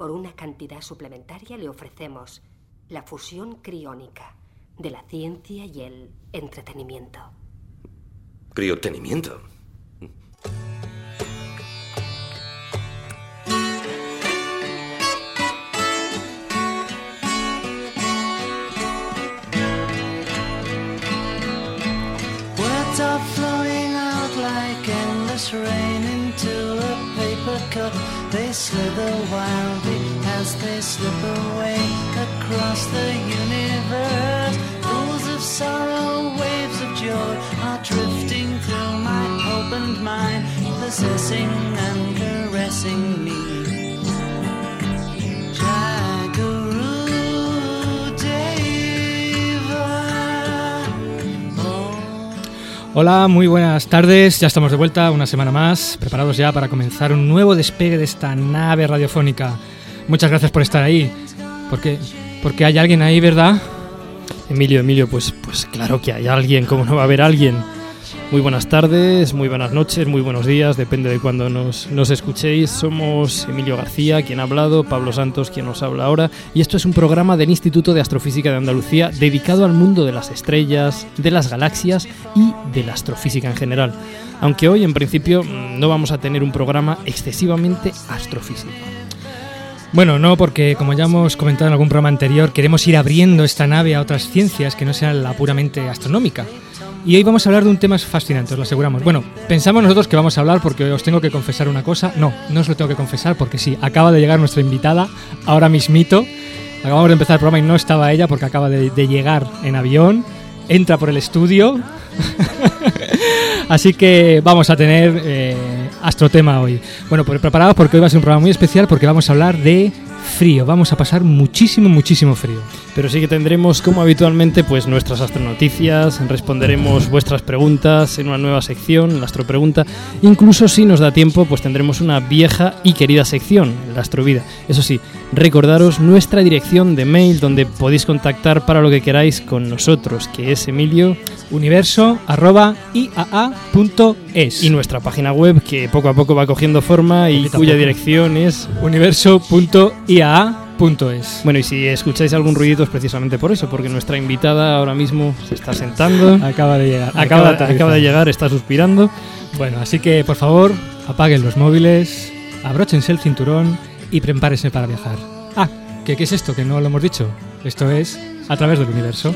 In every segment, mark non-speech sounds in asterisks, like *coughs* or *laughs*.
Por una cantidad suplementaria le ofrecemos la fusión criónica de la ciencia y el entretenimiento. Criotenimiento. They slip away across the universe. Pools of sorrow, waves of joy are drifting through my opened mind, possessing and caressing me. Jagaru Deva. Hola, muy buenas tardes. Ya estamos de vuelta una semana más, preparados ya para comenzar un nuevo despegue de esta nave radiofónica. Muchas gracias por estar ahí. Porque, porque hay alguien ahí, ¿verdad? Emilio, Emilio, pues, pues claro que hay alguien, ¿cómo no va a haber alguien? Muy buenas tardes, muy buenas noches, muy buenos días, depende de cuando nos, nos escuchéis. Somos Emilio García, quien ha hablado, Pablo Santos, quien nos habla ahora, y esto es un programa del Instituto de Astrofísica de Andalucía dedicado al mundo de las estrellas, de las galaxias y de la astrofísica en general. Aunque hoy, en principio, no vamos a tener un programa excesivamente astrofísico. Bueno, no, porque como ya hemos comentado en algún programa anterior, queremos ir abriendo esta nave a otras ciencias que no sean la puramente astronómica. Y hoy vamos a hablar de un tema fascinante, os lo aseguramos. Bueno, pensamos nosotros que vamos a hablar porque os tengo que confesar una cosa. No, no os lo tengo que confesar porque sí, acaba de llegar nuestra invitada, ahora mismito. Acabamos de empezar el programa y no estaba ella porque acaba de, de llegar en avión. Entra por el estudio. *laughs* Así que vamos a tener eh, astrotema hoy. Bueno, pues preparados porque hoy va a ser un programa muy especial porque vamos a hablar de frío. Vamos a pasar muchísimo, muchísimo frío. Pero sí que tendremos, como habitualmente, pues nuestras astronoticias, responderemos vuestras preguntas en una nueva sección, la astropregunta. Incluso si nos da tiempo, pues tendremos una vieja y querida sección, la astrovida. Eso sí, recordaros nuestra dirección de mail donde podéis contactar para lo que queráis con nosotros, que es Emilio, Universo arroba iaa.es y nuestra página web que poco a poco va cogiendo forma y cuya dirección es universo.iaa.es. Bueno, y si escucháis algún ruido es precisamente por eso, porque nuestra invitada ahora mismo se está sentando, Acaba de llegar. acaba, de aterrizar. acaba de llegar, está suspirando. Bueno, así que por favor, apaguen los móviles, abróchense el cinturón y prepárense para viajar. Ah, ¿qué, qué es esto? Que no lo hemos dicho. Esto es a través del universo.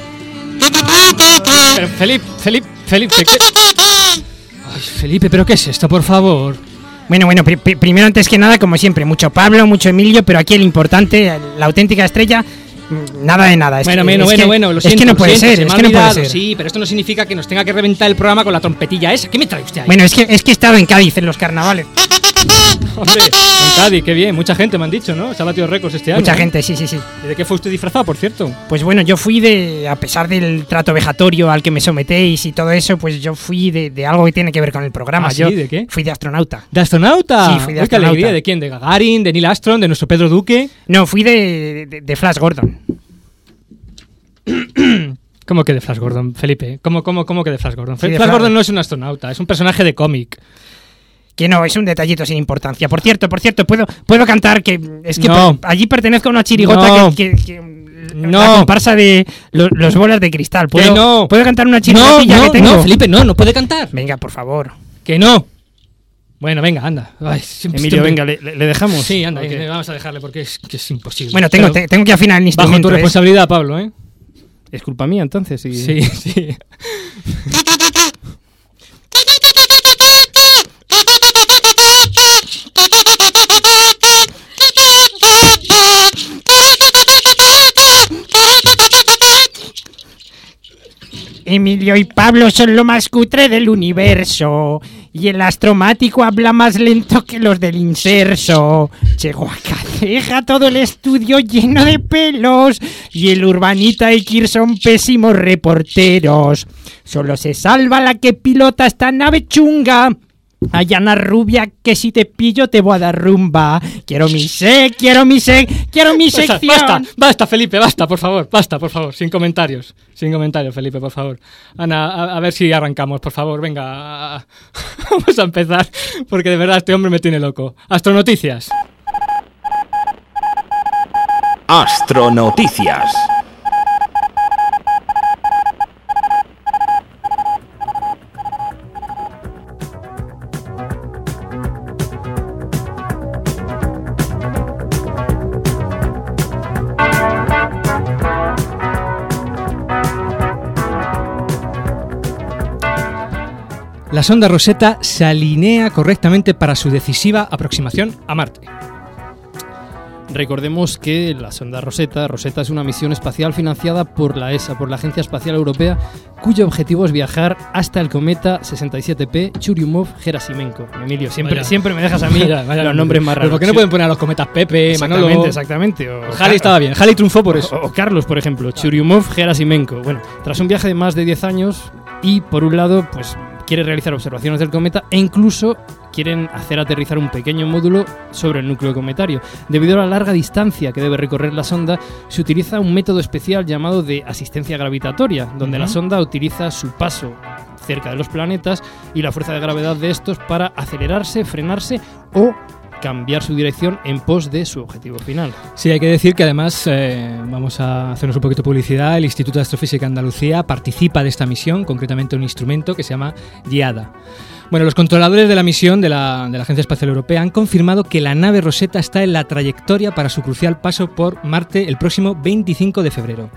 Pero, Felipe, Felipe, Felipe, ¿qué? Ay, Felipe, ¿pero qué es esto, por favor? Bueno, bueno, pri- pri- primero antes que nada, como siempre, mucho Pablo, mucho Emilio, pero aquí el importante, la auténtica estrella, mm, nada de nada. Es Bueno, que- bueno, es bueno, que- bueno, lo es siento, que no puede siento, ser, se es que no puede ser. Sí, pero esto no significa que nos tenga que reventar el programa con la trompetilla esa. ¿Qué me trae usted ahí? Bueno, es que, es que he estado en Cádiz en los carnavales. Hombre, en Cádiz, qué bien. Mucha gente me han dicho, ¿no? Se ha batido récords este año. Mucha gente, sí, sí, sí. ¿Y de qué fue usted disfrazado, por cierto? Pues bueno, yo fui de, a pesar del trato vejatorio al que me sometéis y todo eso, pues yo fui de, de algo que tiene que ver con el programa. ¿Ah, sí? ¿De qué? Fui de astronauta. ¿De astronauta? Sí, fui de Uy, qué astronauta. alegría. ¿De quién? ¿De Gagarin? ¿De Neil Armstrong? ¿De nuestro Pedro Duque? No, fui de, de, de Flash Gordon. *clears throat* ¿Cómo que de Flash Gordon, Felipe? ¿Cómo, cómo, cómo que de Flash Gordon? Sí, de Flash Flash- Gordon no es un astronauta, es un personaje de cómic. Que no, es un detallito sin importancia. Por cierto, por cierto, puedo, puedo cantar que es que No. per- allí pertenezco a una chirigota No. que, que- que- No. la comparsa de lo- los bolas de cristal. ¿Puedo, Que no. ¿Puedo cantar una No, chirigotilla no, que tengo? no, Felipe, no, no puede cantar. Venga, por favor. Que no. Bueno, venga, anda. Ay, Emilio, venga, le, dejamos. Sí, anda, vamos a dejarle porque es, que es imposible. Bueno, tengo, te- tengo que afinar el bajo instrumento. tu ¿eh? responsabilidad, Pablo, ¿eh? Es culpa mía entonces. y- Sí, sí. *laughs* Emilio y Pablo son lo más cutre del universo. Y el astromático habla más lento que los del inserso. A Caceja todo el estudio lleno de pelos. Y el urbanita y Kir son pésimos reporteros. Solo se salva la que pilota esta nave chunga. Hay una rubia que si te pillo te voy a dar rumba. Quiero mi sec, quiero mi sec, quiero mi Basta, sección. basta, basta, Felipe, basta, por favor, basta, por favor, sin comentarios, sin comentarios, Felipe, por favor. Ana, a, a ver si arrancamos, por favor, venga, *laughs* vamos a empezar, porque de verdad este hombre me tiene loco. Astronoticias. Astronoticias. La sonda Rosetta se alinea correctamente para su decisiva aproximación a Marte. Recordemos que la sonda Rosetta, Rosetta es una misión espacial financiada por la ESA, por la Agencia Espacial Europea, cuyo objetivo es viajar hasta el cometa 67P Churyumov-Gerasimenko. Emilio, siempre, Vaya. siempre me dejas a mí Vaya, vaya los nombres más raros. ¿Por qué no pueden poner a los cometas Pepe, Manolo? Exactamente, exactamente. O Halley estaba bien. Halley triunfó por eso. O, o Carlos, por ejemplo, Churyumov Gerasimenko. Bueno, tras un viaje de más de 10 años y por un lado, pues quiere realizar observaciones del cometa e incluso quieren hacer aterrizar un pequeño módulo sobre el núcleo cometario. Debido a la larga distancia que debe recorrer la sonda, se utiliza un método especial llamado de asistencia gravitatoria, donde la sonda utiliza su paso cerca de los planetas y la fuerza de gravedad de estos para acelerarse, frenarse o cambiar su dirección en pos de su objetivo final. Sí, hay que decir que además, eh, vamos a hacernos un poquito de publicidad, el Instituto de Astrofísica Andalucía participa de esta misión, concretamente un instrumento que se llama GIADA. Bueno, los controladores de la misión de la, de la Agencia Espacial Europea han confirmado que la nave Rosetta está en la trayectoria para su crucial paso por Marte el próximo 25 de febrero.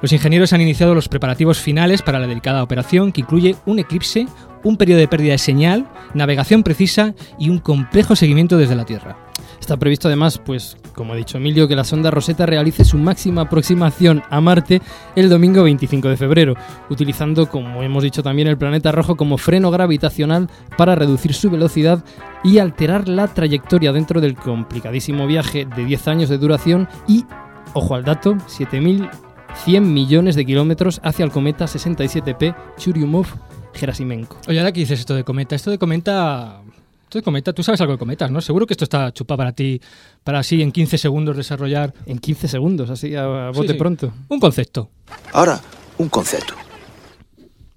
Los ingenieros han iniciado los preparativos finales para la delicada operación que incluye un eclipse, un periodo de pérdida de señal, navegación precisa y un complejo seguimiento desde la Tierra. Está previsto además, pues, como ha dicho Emilio, que la sonda Rosetta realice su máxima aproximación a Marte el domingo 25 de febrero, utilizando, como hemos dicho también, el planeta rojo como freno gravitacional para reducir su velocidad y alterar la trayectoria dentro del complicadísimo viaje de 10 años de duración y, ojo al dato, 7.100 millones de kilómetros hacia el cometa 67P Churyumov-Gerasimenko. Oye, ahora que dices esto de cometa, esto de cometa. Esto de cometa, tú sabes algo de cometas, ¿no? Seguro que esto está chupado para ti, para así en 15 segundos desarrollar En 15 segundos, así a, bote sí. pronto. un concepto. Ahora, un concepto.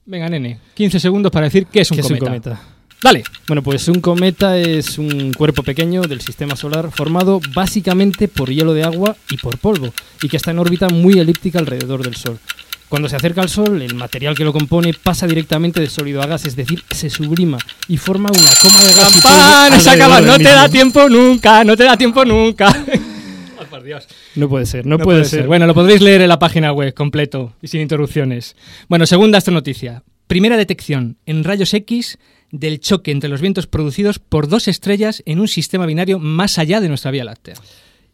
Venga, nene, 15 segundos para decir qué es un ¿Qué es un cometa. cometa? Dale. Bueno, pues un cometa es un cuerpo pequeño del sistema solar formado básicamente por hielo de agua y por polvo, y que está en órbita muy elíptica alrededor del Sol. Cuando se acerca al Sol, el material que lo compone pasa directamente de sólido a gas, es decir, se sublima y forma una coma de gas. ¡Campana! Se acaba, no te da tiempo nunca, no te da tiempo nunca. *laughs* Ay, por Dios. No puede ser, no, puede, ser. Bueno, lo podréis leer en la página web completo y sin interrupciones. Bueno, segunda astronoticia. Primera detección en rayos X del choque entre los vientos producidos por dos estrellas en un sistema binario más allá de nuestra Vía Láctea.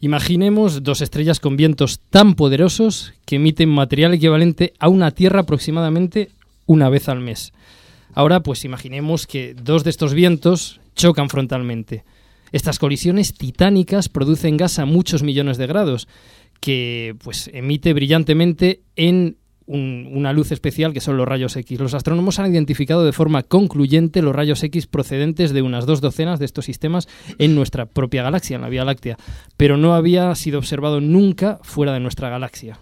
Imaginemos dos estrellas con vientos tan poderosos que emiten material equivalente a una Tierra aproximadamente una vez al mes. Ahora, pues imaginemos que dos de estos vientos chocan frontalmente. Estas colisiones titánicas producen gas a muchos millones de grados, que pues emite brillantemente en un- una luz especial que son los rayos X. Los astrónomos han identificado de forma concluyente los rayos X procedentes de unas dos docenas de estos sistemas en nuestra propia galaxia, en la Vía Láctea, pero no había sido observado nunca fuera de nuestra galaxia.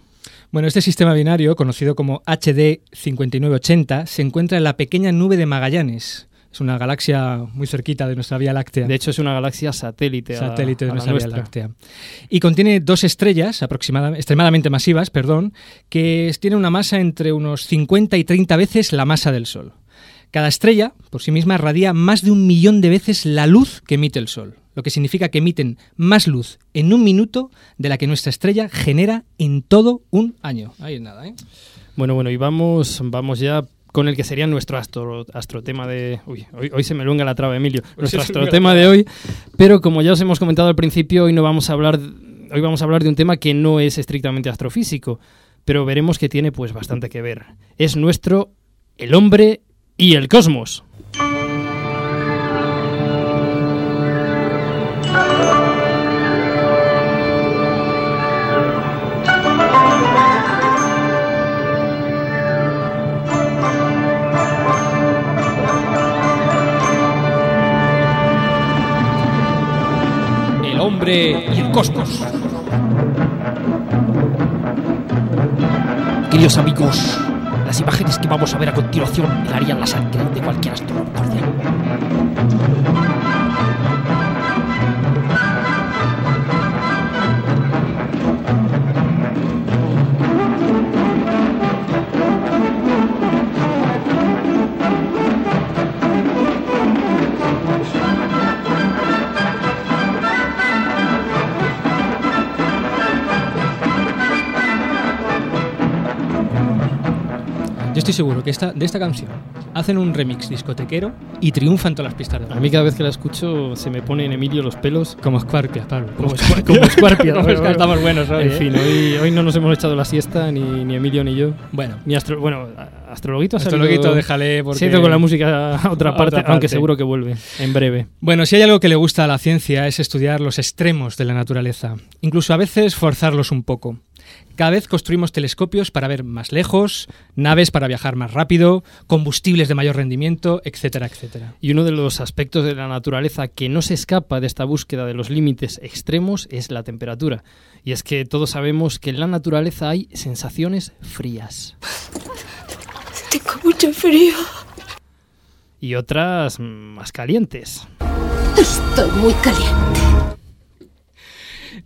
Bueno, este sistema binario, conocido como HD 5980, se encuentra en la pequeña nube de Magallanes. Es una galaxia muy cerquita de nuestra Vía Láctea. De hecho, es una galaxia satélite. a satélite de a la nuestra Vía. Láctea. Y contiene dos estrellas aproximadamente, extremadamente masivas, perdón, que tienen una masa entre unos 50 y 30 veces la masa del Sol. Cada estrella, por sí misma, radia más de un millón de veces la luz que emite el Sol, lo que significa que emiten más luz en un minuto de la que nuestra estrella genera en todo un año. Ahí es nada, ¿eh? Bueno, bueno, y vamos, vamos ya con el que sería nuestro astro, astrotema de... Uy, hoy, hoy se me lunga la traba, Emilio. Nuestro astrotema de hoy. Pero como ya os hemos comentado al principio, hoy no vamos a hablar... Hoy vamos a hablar de un tema que no es estrictamente astrofísico, pero veremos que tiene pues bastante que ver. Es nuestro el hombre y el cosmos. Y el cosmos. Queridos amigos, las imágenes que vamos a ver a continuación helarían la sangre de cualquier astrónomo estoy seguro que esta, de esta canción hacen un remix discotequero y triunfan todas las pistas de A mí cada vez que la escucho se me pone en Emilio los pelos. Como Scorpia, Pablo. Como, Squar- como *laughs* estamos buenos hoy, En ¿eh? fin, hoy, hoy no nos hemos echado la siesta, ni, ni Emilio ni yo. Bueno, Ni astro, bueno, a- Astrologuito ha Astrologuito, salido- déjale porque... Ido con la música a otra *laughs* A parte, otra aunque parte. seguro que vuelve en breve. Bueno, si hay algo que le gusta a la ciencia es estudiar los extremos de la naturaleza, incluso a veces forzarlos un poco. Cada vez construimos telescopios para ver más lejos, naves para viajar más rápido, combustibles de mayor rendimiento, etcétera, etcétera. Y uno de los aspectos de la naturaleza que no se escapa de esta búsqueda de los límites extremos es la temperatura. Y es que todos sabemos que en la naturaleza hay sensaciones frías Tengo mucho frío. y otras mm, más calientes. Estoy muy caliente.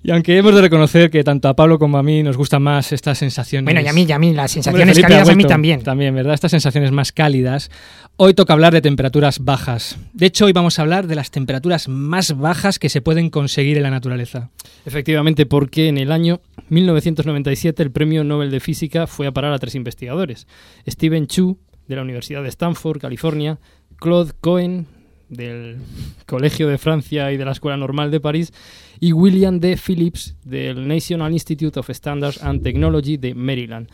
Y aunque hemos de reconocer que tanto a Pablo como a mí nos gustan más estas sensaciones... Bueno, y a mí, y a mí, las sensaciones Felipe, cálidas a mí también. También, ¿verdad? Estas sensaciones más cálidas. Hoy toca hablar de temperaturas bajas. De hecho, hoy vamos a hablar de las temperaturas más bajas que se pueden conseguir en la naturaleza. Efectivamente, porque en el año 1997 el premio Nobel de Física fue a parar a tres investigadores. Stephen Chu, de la Universidad de Stanford, California, Claude Cohen, del Colegio de Francia y de la Escuela Normal de París, y William D. Phillips, del National Institute of Standards and Technology de Maryland.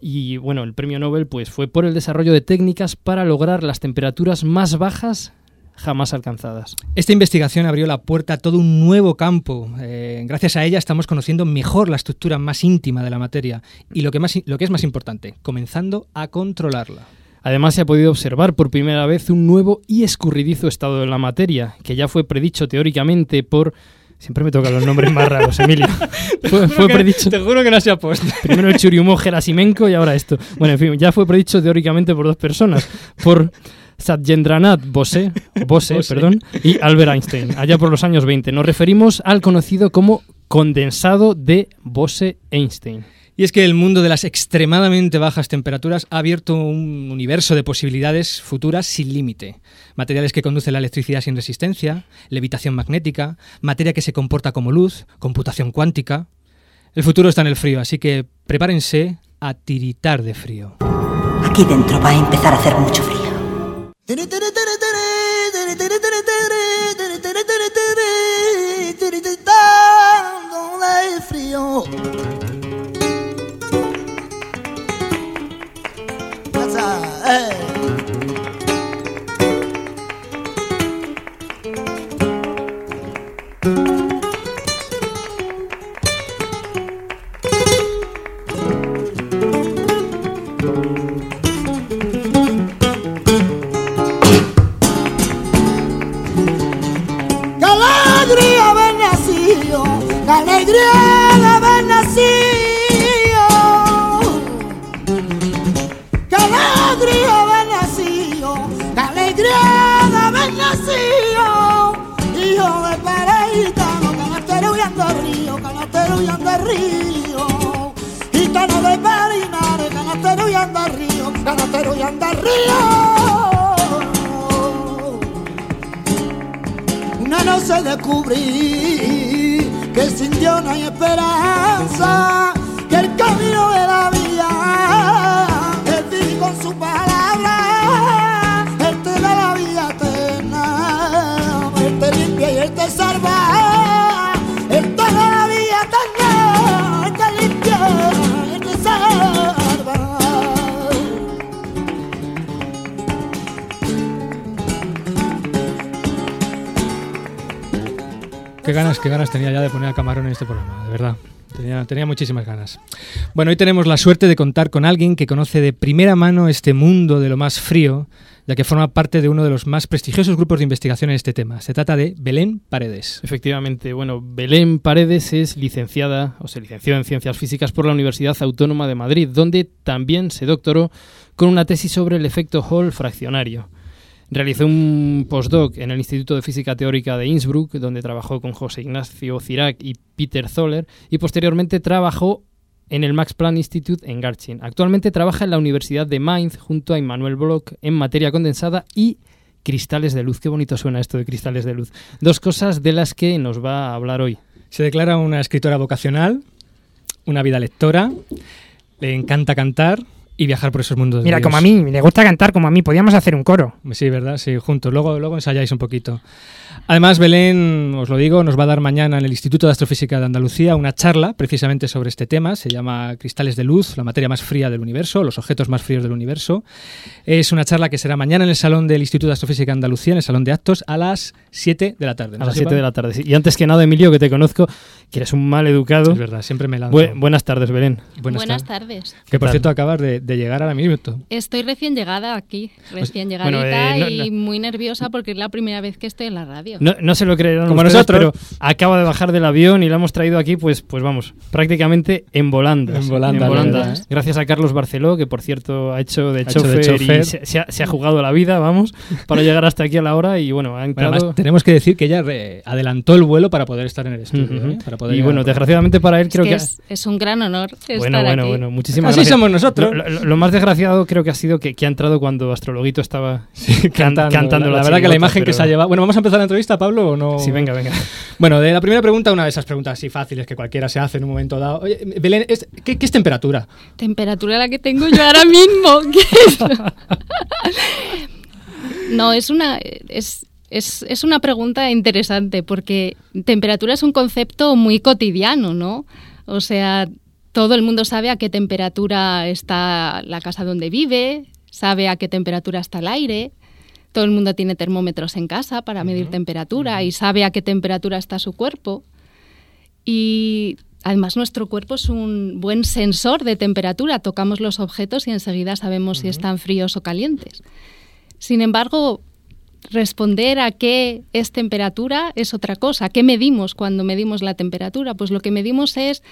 Y bueno, el premio Nobel pues, fue por el desarrollo de técnicas para lograr las temperaturas más bajas jamás alcanzadas. Esta investigación abrió la puerta a todo un nuevo campo. Eh, gracias a ella estamos conociendo mejor la estructura más íntima de la materia y lo que, más, lo que es más importante, comenzando a controlarla. Además, se ha podido observar por primera vez un nuevo y escurridizo estado de la materia, que ya fue predicho teóricamente por... Siempre me tocan los nombres más raros, Emilio. *laughs* fue, fue predicho Te juro que no se ha puesto. primero el Churyumov Gerasimenko y ahora esto. Bueno, en fin, ya fue predicho teóricamente por dos personas, por Satyendranath Bose, Bose, Bose. perdón, y Albert Einstein, allá por los años 20. Nos referimos al conocido como condensado de Bose-Einstein. Y es que el mundo de las extremadamente bajas temperaturas ha abierto un universo de posibilidades futuras sin límite. Materiales que conducen la electricidad sin resistencia, levitación magnética, materia que se comporta como luz, computación cuántica. El futuro está en el frío, así que prepárense a tiritar de frío. Aquí dentro va a empezar a hacer mucho frío. Frío. Río, canastero huyendo al río. Una noche descubrí que sin Dios no hay esperanza, que el camino de la vida es vivir con su palabra, Qué ganas, qué ganas tenía ya de poner a Camarón en este programa, de verdad. Tenía, tenía muchísimas ganas. Bueno, hoy tenemos la suerte de contar con alguien que conoce de primera mano este mundo de lo más frío, ya que forma parte de uno de los más prestigiosos grupos de investigación en este tema. Se trata de Belén Paredes. Efectivamente, bueno, Belén Paredes es licenciada o se licenció en Ciencias Físicas por la Universidad Autónoma de Madrid, donde también se doctoró con una tesis sobre el efecto Hall fraccionario. Realizó un postdoc en el Instituto de Física Teórica de Innsbruck, donde trabajó con José Ignacio Cirac y Peter Zoller, y posteriormente trabajó en el Max Planck Institute en Garching. Actualmente trabaja en la Universidad de Mainz junto a Immanuel Bloch en materia condensada y cristales de luz. Qué bonito suena esto de cristales de luz. Dos cosas de las que nos va a hablar hoy. Se declara una escritora vocacional, una vida lectora, le encanta cantar y viajar por esos mundos. de Mira, Dios. como a mí, le gusta cantar como a mí, podíamos hacer un coro. Sí, ¿verdad? Sí, juntos. Luego, luego ensayáis un poquito. Además, Belén, os lo digo, nos va a dar mañana en el Instituto de Astrofísica de Andalucía una charla precisamente sobre este tema. Se llama Cristales de Luz, la materia más fría del universo, los objetos más fríos del universo. Es una charla que será mañana en el Salón del Instituto de Astrofísica de Andalucía, en el Salón de Actos, a las 7 de la tarde. A las 7 de la tarde. sí. Y antes que nada, Emilio, que te conozco, que eres un mal educado. Es verdad, siempre me lanzo. Bu- buenas tardes, Belén. Buenas, Buenas tardes. tardes. Que por cierto acabas de, de llegar ahora mismo. Estoy recién llegada aquí, recién Pues, bueno, llegadita eh, no- y no- muy nerviosa porque es la primera vez que estoy en la radio. No, no se lo creerán Como ustedes, nosotros. pero acaba de bajar del avión y la hemos traído aquí, pues, pues vamos, prácticamente en volandas. En volandas, volandas. ¿verdad? Gracias a Carlos Barceló, que por cierto ha hecho de Ha hecho de chofer, chofer. y se, se ha, se ha jugado la vida, vamos, para llegar hasta aquí a la hora y bueno, ha Bueno, entrado... además, tenemos que decir que ella re- adelantó el vuelo para poder estar en el estudio. ¿eh? Para poder y bueno, desgraciadamente para él Es creo que que... es, es un gran honor Bueno, estar bueno, aquí. bueno, muchísimas Así gracias. somos nosotros. Lo, lo- lo más desgraciado creo que ha sido que, que ha entrado cuando Astrologuito estaba *laughs* can- cantando. cantando la, verdad que la imagen que se ha llevado. Bueno, vamos a empezar la entrevista, Pablo, o no. Sí, venga, venga. Bueno, de la primera pregunta, una de esas preguntas así fáciles que cualquiera se hace en un momento dado. Oye, Belén, ¿es- ¿qué, qué es temperatura? Temperatura la que tengo yo ahora mismo. *laughs* ¿Qué es? no, es una, es, es, es una pregunta interesante porque temperatura es un concepto muy cotidiano, ¿no? O sea, todo el mundo sabe a qué temperatura está la casa donde vive, sabe a qué temperatura está el aire. Todo el mundo tiene termómetros en casa para medir temperatura y sabe a qué temperatura está su cuerpo. Y además nuestro cuerpo es un buen sensor de temperatura. Tocamos los objetos y enseguida sabemos si están fríos o calientes. Sin embargo, responder a qué es temperatura es otra cosa. ¿Qué medimos cuando medimos la temperatura? Pues lo que medimos es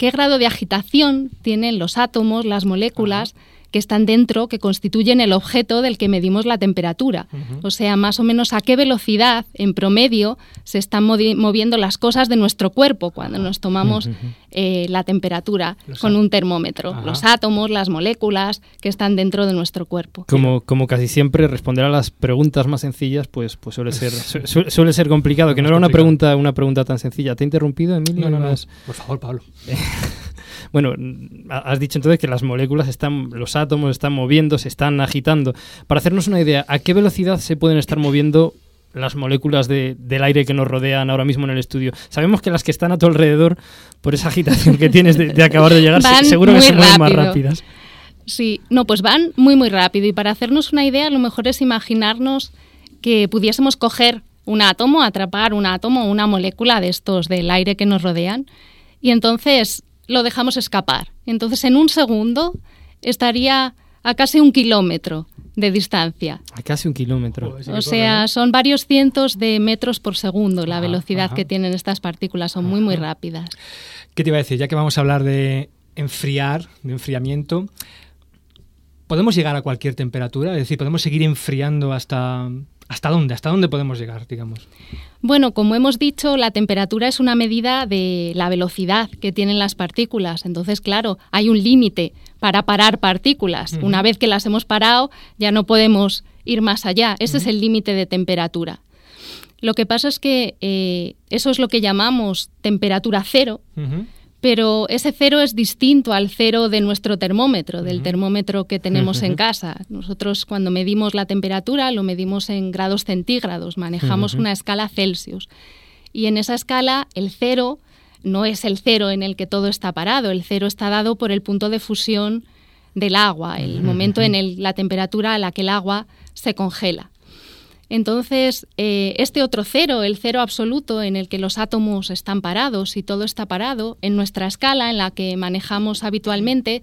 qué grado de agitación tienen los átomos, las moléculas que están dentro, que constituyen el objeto del que medimos la temperatura. O sea, más o menos a qué velocidad, en promedio, se están moviendo las cosas de nuestro cuerpo cuando nos tomamos eh, la temperatura Los con un termómetro. Ajá. Los átomos, las moléculas que están dentro de nuestro cuerpo. Como, como casi siempre, responder a las preguntas más sencillas, pues, pues suele ser *laughs* su- su- suele ser complicado. Que no era una pregunta, una pregunta tan sencilla. ¿Te he interrumpido, Emilio? No, no, no. Por favor, Pablo. *laughs* Bueno, ha- has dicho entonces que las moléculas están, los átomos están moviendo, se están agitando. Para hacernos una idea, ¿a qué velocidad se pueden estar moviendo las moléculas de- del aire que nos rodean ahora mismo en el estudio? Sabemos que las que están a tu alrededor, por esa agitación que tienes de, de acabar de llegar, Van seguro que muy se mueven más rápidas. Sí, no, pues van muy, muy rápido. Y para hacernos una idea, lo mejor es imaginarnos que pudiésemos coger un átomo, atrapar un átomo o una molécula de estos del aire que nos rodean, y entonces lo dejamos escapar. Entonces, en un segundo estaría a casi un kilómetro de distancia. A casi un kilómetro. O sea, son varios cientos de metros por segundo la velocidad ajá. que tienen estas partículas, son muy, muy rápidas. ¿Qué te iba a decir? Ya que vamos a hablar de enfriar, de enfriamiento, ¿podemos llegar a cualquier temperatura? Es decir, ¿podemos seguir enfriando hasta... ¿Hasta dónde? ¿Hasta dónde podemos llegar, digamos? Bueno, como hemos dicho, la temperatura es una medida de la velocidad que tienen las partículas. Entonces, claro, hay un límite para parar partículas. Una vez que las hemos parado, ya no podemos ir más allá. Ese es el límite de temperatura. Lo que pasa es que eh, eso es lo que llamamos temperatura cero, pero ese cero es distinto al cero de nuestro termómetro, del termómetro que tenemos en casa. Nosotros cuando medimos la temperatura lo medimos en grados centígrados, manejamos una escala Celsius. Y en esa escala el cero no es el cero en el que todo está parado, el cero está dado por el punto de fusión del agua, el momento en el, la temperatura a la que el agua se congela. Entonces, eh, este otro cero, el cero absoluto en el que los átomos están parados y todo está parado, en nuestra escala, en la que manejamos habitualmente,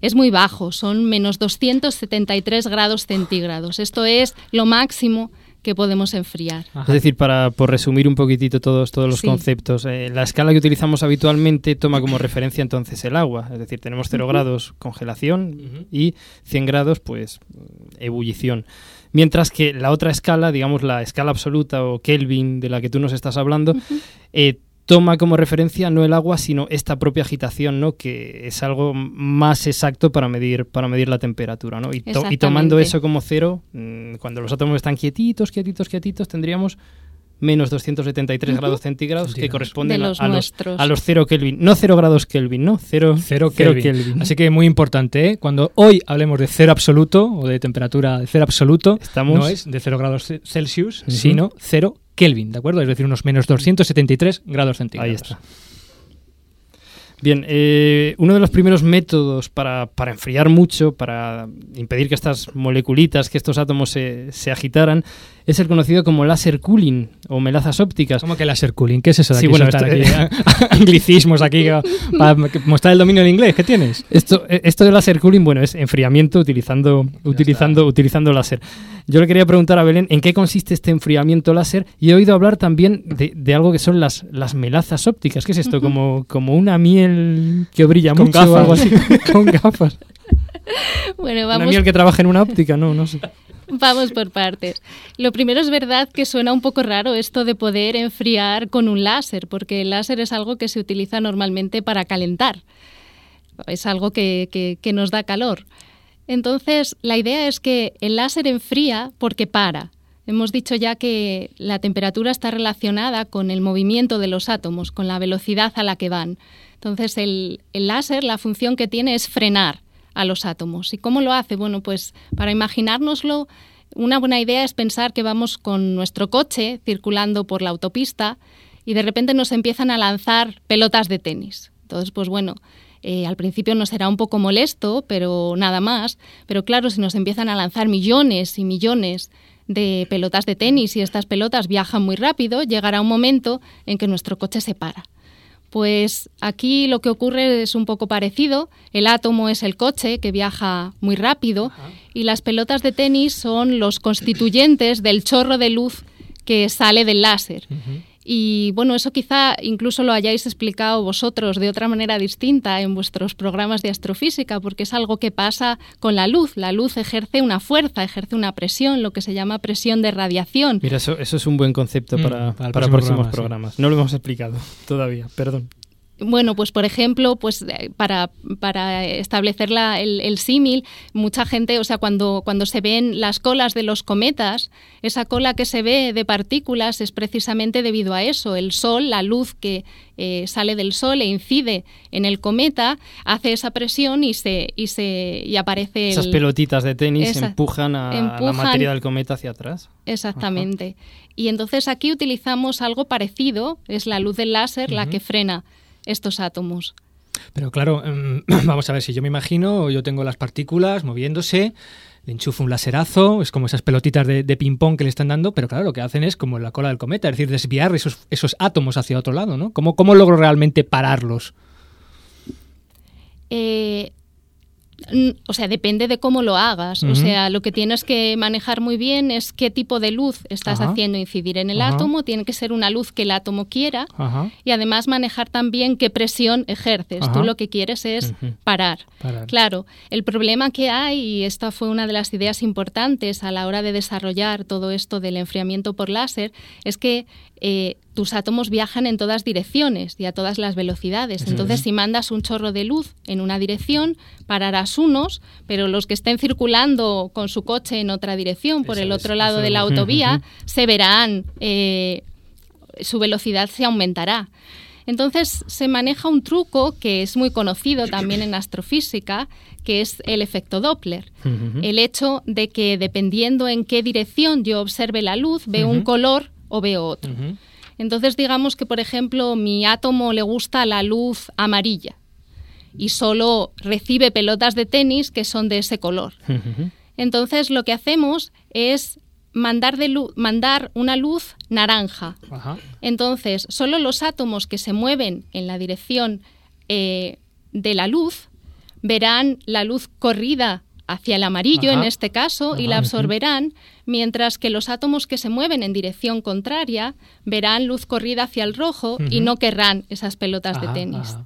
es muy bajo, son menos 273 grados centígrados. Esto es lo máximo que podemos enfriar. Es decir, para por resumir un poquitito todos, todos los Sí. conceptos, eh, la escala que utilizamos habitualmente toma como referencia entonces el agua. Es decir, tenemos 0 Ujú. grados congelación y 100 grados pues ebullición. Mientras que la otra escala, digamos la escala absoluta o Kelvin de la que tú nos estás hablando, eh, toma como referencia no el agua, sino esta propia agitación, ¿no? que es algo más exacto para medir, para medir la temperatura. ¿no? Y, to- y tomando eso como cero, mm, cuando los átomos están quietitos, quietitos, quietitos, tendríamos menos 273 grados centígrados, que corresponden los a, los, a los 0 Kelvin. No 0 grados Kelvin, ¿no? 0, Cero Kelvin. Así que muy importante, ¿eh? cuando hoy hablemos de cero absoluto o de temperatura de cero absoluto, Estamos- no es de 0 grados ce- Celsius, sino 0 Kelvin, ¿de acuerdo? Es decir, unos menos 273 grados centígrados. Ahí está. Bien, eh, uno de los primeros métodos para, para enfriar mucho, para impedir que estas moleculitas, que estos átomos se, se agitaran, es el conocido como láser cooling o melazas ópticas. ¿Cómo que láser cooling? ¿Qué es eso de Sí, aquí? bueno, soltar esto- aquí, eh, *laughs* anglicismos aquí para mostrar el dominio del inglés que tienes. Esto, eh, esto de láser cooling, bueno, es enfriamiento utilizando, utilizando, utilizando láser. Yo le quería preguntar a Belén en qué consiste este enfriamiento láser y he oído hablar también de, de algo que son las, las melazas ópticas. ¿Qué es esto? Como, como una miel que brilla Con mucho o algo así. gafas. *laughs* Con gafas. Bueno, Una vamos, miel que trabaja en una óptica, no, no sé. Vamos por partes. Lo primero es verdad que suena un poco raro esto de poder enfriar con un láser, porque el láser es algo que se utiliza normalmente para calentar. Es algo que, que- nos da calor. Entonces, la idea es que el láser enfría porque para. Hemos dicho ya que la temperatura está relacionada con el movimiento de los átomos, con la velocidad a la que van. Entonces, el, el láser, la función que tiene es frenar a los átomos. ¿Y cómo lo hace? Bueno, pues para imaginárnoslo, una buena idea es pensar que vamos con nuestro coche circulando por la autopista y de repente nos empiezan a lanzar pelotas de tenis. Entonces, pues bueno, eh, al principio nos será un poco molesto, pero nada más. Pero claro, si nos empiezan a lanzar millones y millones de pelotas de tenis y estas pelotas viajan muy rápido, llegará un momento en que nuestro coche se para. Pues aquí lo que ocurre es un poco parecido. El átomo es el coche que viaja muy rápido y las pelotas de tenis son los constituyentes del chorro de luz que sale del láser. Y bueno, eso quizá incluso lo hayáis explicado vosotros de otra manera distinta en vuestros programas de astrofísica, porque es algo que pasa con la luz. La luz ejerce una fuerza, ejerce una presión, lo que se llama presión de radiación. Mira, eso, eso es un buen concepto Mm, para, para el para próximo próximos programa, sí. programas. No lo hemos explicado *laughs* todavía, perdón. Bueno, pues por ejemplo, pues eh, para, para establecer la- el, el símil, mucha gente, o sea, cuando, cuando se ven las colas de los cometas, esa cola que se ve de partículas es precisamente debido a eso. El sol, la luz que eh, sale del sol e incide en el cometa, hace esa presión y se y se y aparece Esas el- pelotitas de tenis Esa- empujan a la materia del cometa hacia atrás. Exactamente. Y entonces aquí utilizamos algo parecido, es la luz del láser la que frena estos átomos. Pero claro, em, *clears throat* vamos a ver, si yo me imagino, yo tengo las partículas moviéndose, le enchufo un laserazo, es como esas pelotitas de, de ping-pong que le están dando, pero claro, lo que hacen es como la cola del cometa, es decir, desviar esos, esos átomos hacia otro lado, ¿no? ¿Cómo, cómo logro realmente pararlos? Eh, o sea, depende de cómo lo hagas. O sea, lo que tienes que manejar muy bien es qué tipo de luz estás Ajá. haciendo incidir en el Ajá. átomo. Tiene que ser una luz que el átomo quiera. Ajá. Y además manejar también qué presión ejerces. Tú lo que quieres es. Parar. Claro, el problema que hay, y esta fue una de las ideas importantes a la hora de desarrollar todo esto del enfriamiento por láser, es que eh, tus átomos viajan en todas direcciones y a todas las velocidades. Eso Entonces, es. si mandas un chorro de luz en una dirección, pararás unos, pero los que estén circulando con su coche en otra dirección, por Eso el es, otro lado de la autovía, se verán, eh, su velocidad se aumentará. Entonces se maneja un truco que es muy conocido también en astrofísica, que es el efecto Doppler. El hecho de que dependiendo en qué dirección yo observe la luz, veo un color o veo otro. Entonces digamos que, por ejemplo, mi átomo le gusta la luz amarilla y solo recibe pelotas de tenis que son de ese color. Entonces lo que hacemos es mandar, de lu- mandar una luz naranja. Ajá. Entonces, solo los átomos que se mueven en la dirección eh, de la luz verán la luz corrida hacia el amarillo Ajá. en este caso y la absorberán, mientras que los átomos que se mueven en dirección contraria verán luz corrida hacia el rojo y no querrán esas pelotas de tenis.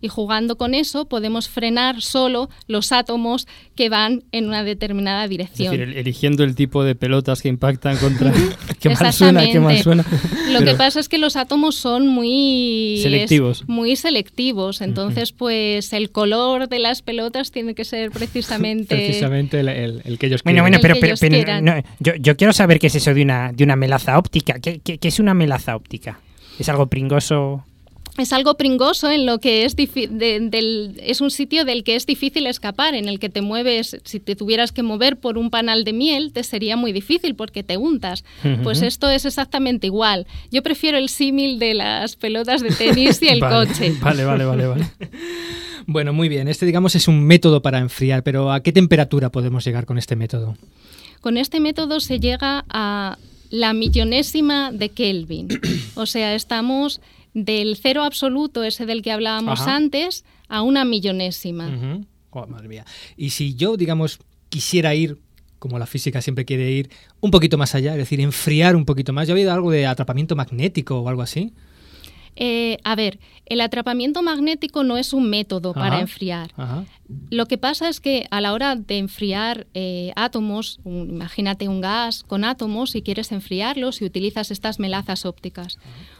Y jugando con eso podemos frenar solo los átomos que van en una determinada Es dirección. decir, el- eligiendo el tipo de pelotas que impactan contra... *laughs* *laughs* qué mal suena, qué mal suena. Lo que pasa es que los átomos son muy Selectivos. es- muy selectivos, entonces pues el color de las pelotas tiene que ser precisamente *laughs* Precisamente el, el- el que ellos Bueno, bueno, El pero, que pero, ellos pero quieran. no, yo, yo quiero saber qué es eso de una, de una melaza óptica. ¿Qué, qué, qué es una melaza óptica? ¿Es algo pringoso? Es algo pringoso en lo que es de- del, es un sitio del que es difícil escapar, en el que te mueves, si te tuvieras que mover por un panal de miel, te sería muy difícil porque te untas. Pues esto es exactamente igual. Yo prefiero el símil de las pelotas de tenis y el *laughs* Vale, coche. Vale, vale, vale, vale. *laughs* Bueno, muy bien. Este, digamos, es un método para enfriar, pero ¿a qué temperatura podemos llegar con este método? Con este método se llega a la millonésima de Kelvin. *clears throat* O sea, estamos del cero absoluto, ese del que hablábamos Ajá. antes, a una millonésima. Oh, madre mía. Y si yo, digamos, quisiera ir, como la física siempre quiere ir, un poquito más allá, es decir, enfriar un poquito más. ¿Ya ha habido algo de atrapamiento magnético o algo así? Eh, a ver, el atrapamiento magnético no es un método para enfriar. Ajá. Lo que pasa es que a la hora de enfriar eh, átomos, un- imagínate un gas con átomos y quieres enfriarlos y utilizas estas melazas ópticas.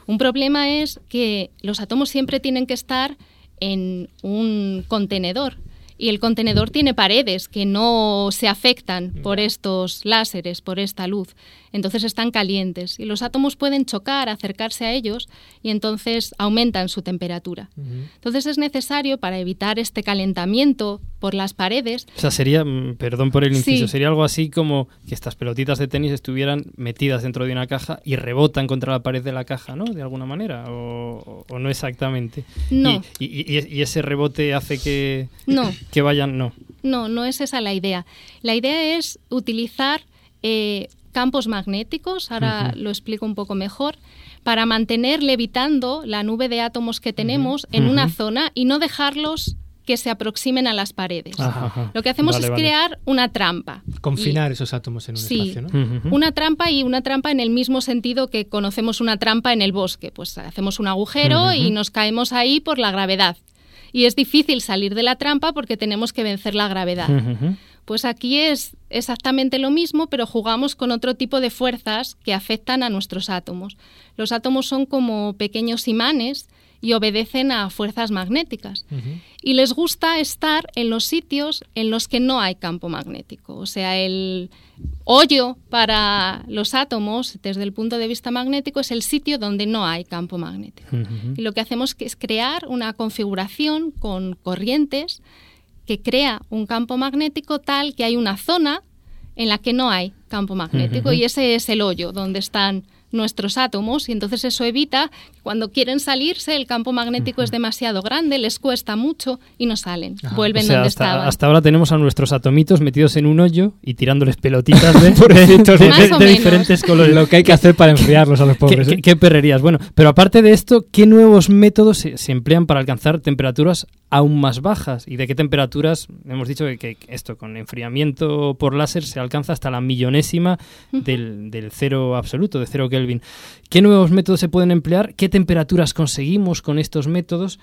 Un problema es que los átomos siempre tienen que estar en un contenedor y el contenedor tiene paredes que no se afectan por estos láseres, por esta luz. Entonces están calientes y los átomos pueden chocar, acercarse a ellos y entonces aumentan su temperatura. Entonces es necesario, para evitar este calentamiento por las paredes, O sea, sería, mm, perdón por el inciso, Sí. sería algo así como que estas pelotitas de tenis estuvieran metidas dentro de una caja y rebotan contra la pared de la caja, ¿no? De alguna manera, o, o no exactamente. No. Y, y- y- y ese rebote hace que, No. *laughs* que vayan, no. No, no es esa la idea. La idea es utilizar eh, campos magnéticos, ahora lo explico un poco mejor, para mantener levitando la nube de átomos que tenemos en una zona y no dejarlos que se aproximen a las paredes. Ajá, ajá. Lo que hacemos Vale, es vale. crear una trampa. Confinar esos átomos en un Sí. espacio, ¿no? Ujú. Una trampa y una trampa en el mismo sentido que conocemos una trampa en el bosque. Pues hacemos un agujero y nos caemos ahí por la gravedad. Y es difícil salir de la trampa porque tenemos que vencer la gravedad. Pues aquí es exactamente lo mismo, pero jugamos con otro tipo de fuerzas que afectan a nuestros átomos. Los átomos son como pequeños imanes y obedecen a fuerzas magnéticas. Y les gusta estar en los sitios en los que no hay campo magnético. O sea, el hoyo para los átomos, desde el punto de vista magnético, es el sitio donde no hay campo magnético. Y lo que hacemos es crear una configuración con corrientes que crea un campo magnético tal que hay una zona en la que no hay campo magnético y ese es el hoyo donde están nuestros átomos y entonces eso evita que cuando quieren salirse el campo magnético es demasiado grande, les cuesta mucho y no salen, vuelven O sea, donde hasta, estaban. hasta ahora tenemos a nuestros atomitos metidos en un hoyo y tirándoles pelotitas de, *laughs* diferentes colores. Lo que hay que hacer para enfriarlos a los ¿Qué, pobres. qué- ¿eh? qué perrerías? Bueno, pero aparte de esto, ¿qué nuevos métodos se, se emplean para alcanzar temperaturas aún más bajas? ¿Y de qué temperaturas? Hemos dicho que, que esto con enfriamiento por láser se alcanza hasta la millonésima del, del cero absoluto, de cero Kelvin. ¿Qué nuevos métodos se pueden emplear? ¿Qué temperaturas conseguimos con estos métodos?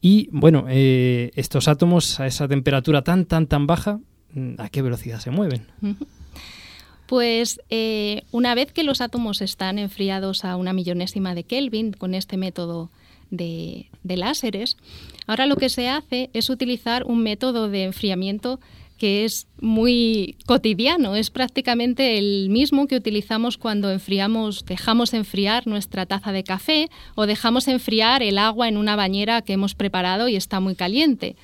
Y bueno, eh, estos átomos a esa temperatura tan, tan, tan baja, ¿a qué velocidad se mueven? Pues eh, una vez que los átomos están enfriados a una millonésima de Kelvin con este método de, de láseres, ahora lo que se hace es utilizar un método de enfriamiento que es muy cotidiano, es prácticamente el mismo que utilizamos cuando enfriamos, dejamos enfriar nuestra taza de café o dejamos enfriar el agua en una bañera que hemos preparado y está muy caliente.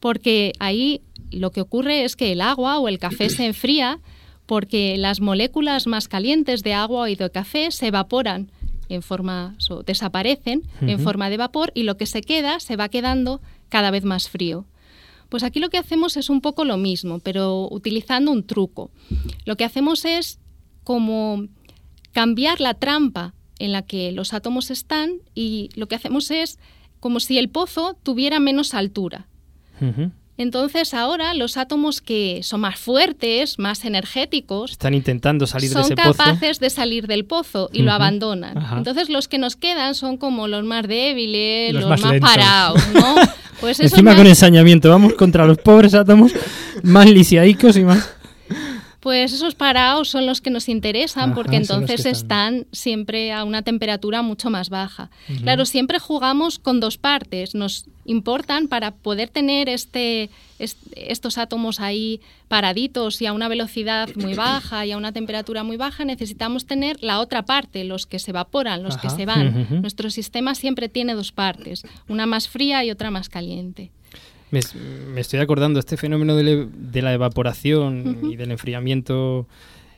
Porque ahí lo que ocurre es que el agua o el café se enfría porque las moléculas más calientes de agua y de café se evaporan en forma so- desaparecen en forma de vapor y lo que se queda se va quedando cada vez más frío. Pues aquí lo que hacemos es un poco lo mismo, pero utilizando un truco. Lo que hacemos es como cambiar la trampa en la que los átomos están y lo que hacemos es como si el pozo tuviera menos altura. Entonces ahora los átomos que son más fuertes, más energéticos, Están intentando salir de son ese pozo. capaces de salir del pozo y lo abandonan. Ajá. Entonces los que nos quedan son como los más débiles, Los los, más parados, ¿no? *laughs* Pues Encima más- con ensañamiento, vamos contra los pobres átomos más lisiaicos y más... Pues esos parados son los que nos interesan Ajá, porque entonces están siempre a una temperatura mucho más baja. Claro, siempre jugamos con dos partes. Nos importan para poder tener este, est- estos átomos ahí paraditos y a una velocidad muy baja y a una temperatura muy baja, necesitamos tener la otra parte, los que se evaporan, los que se van. Nuestro sistema siempre tiene dos partes, una más fría y otra más caliente. Me, me estoy acordando, este fenómeno de, le- de la evaporación y del enfriamiento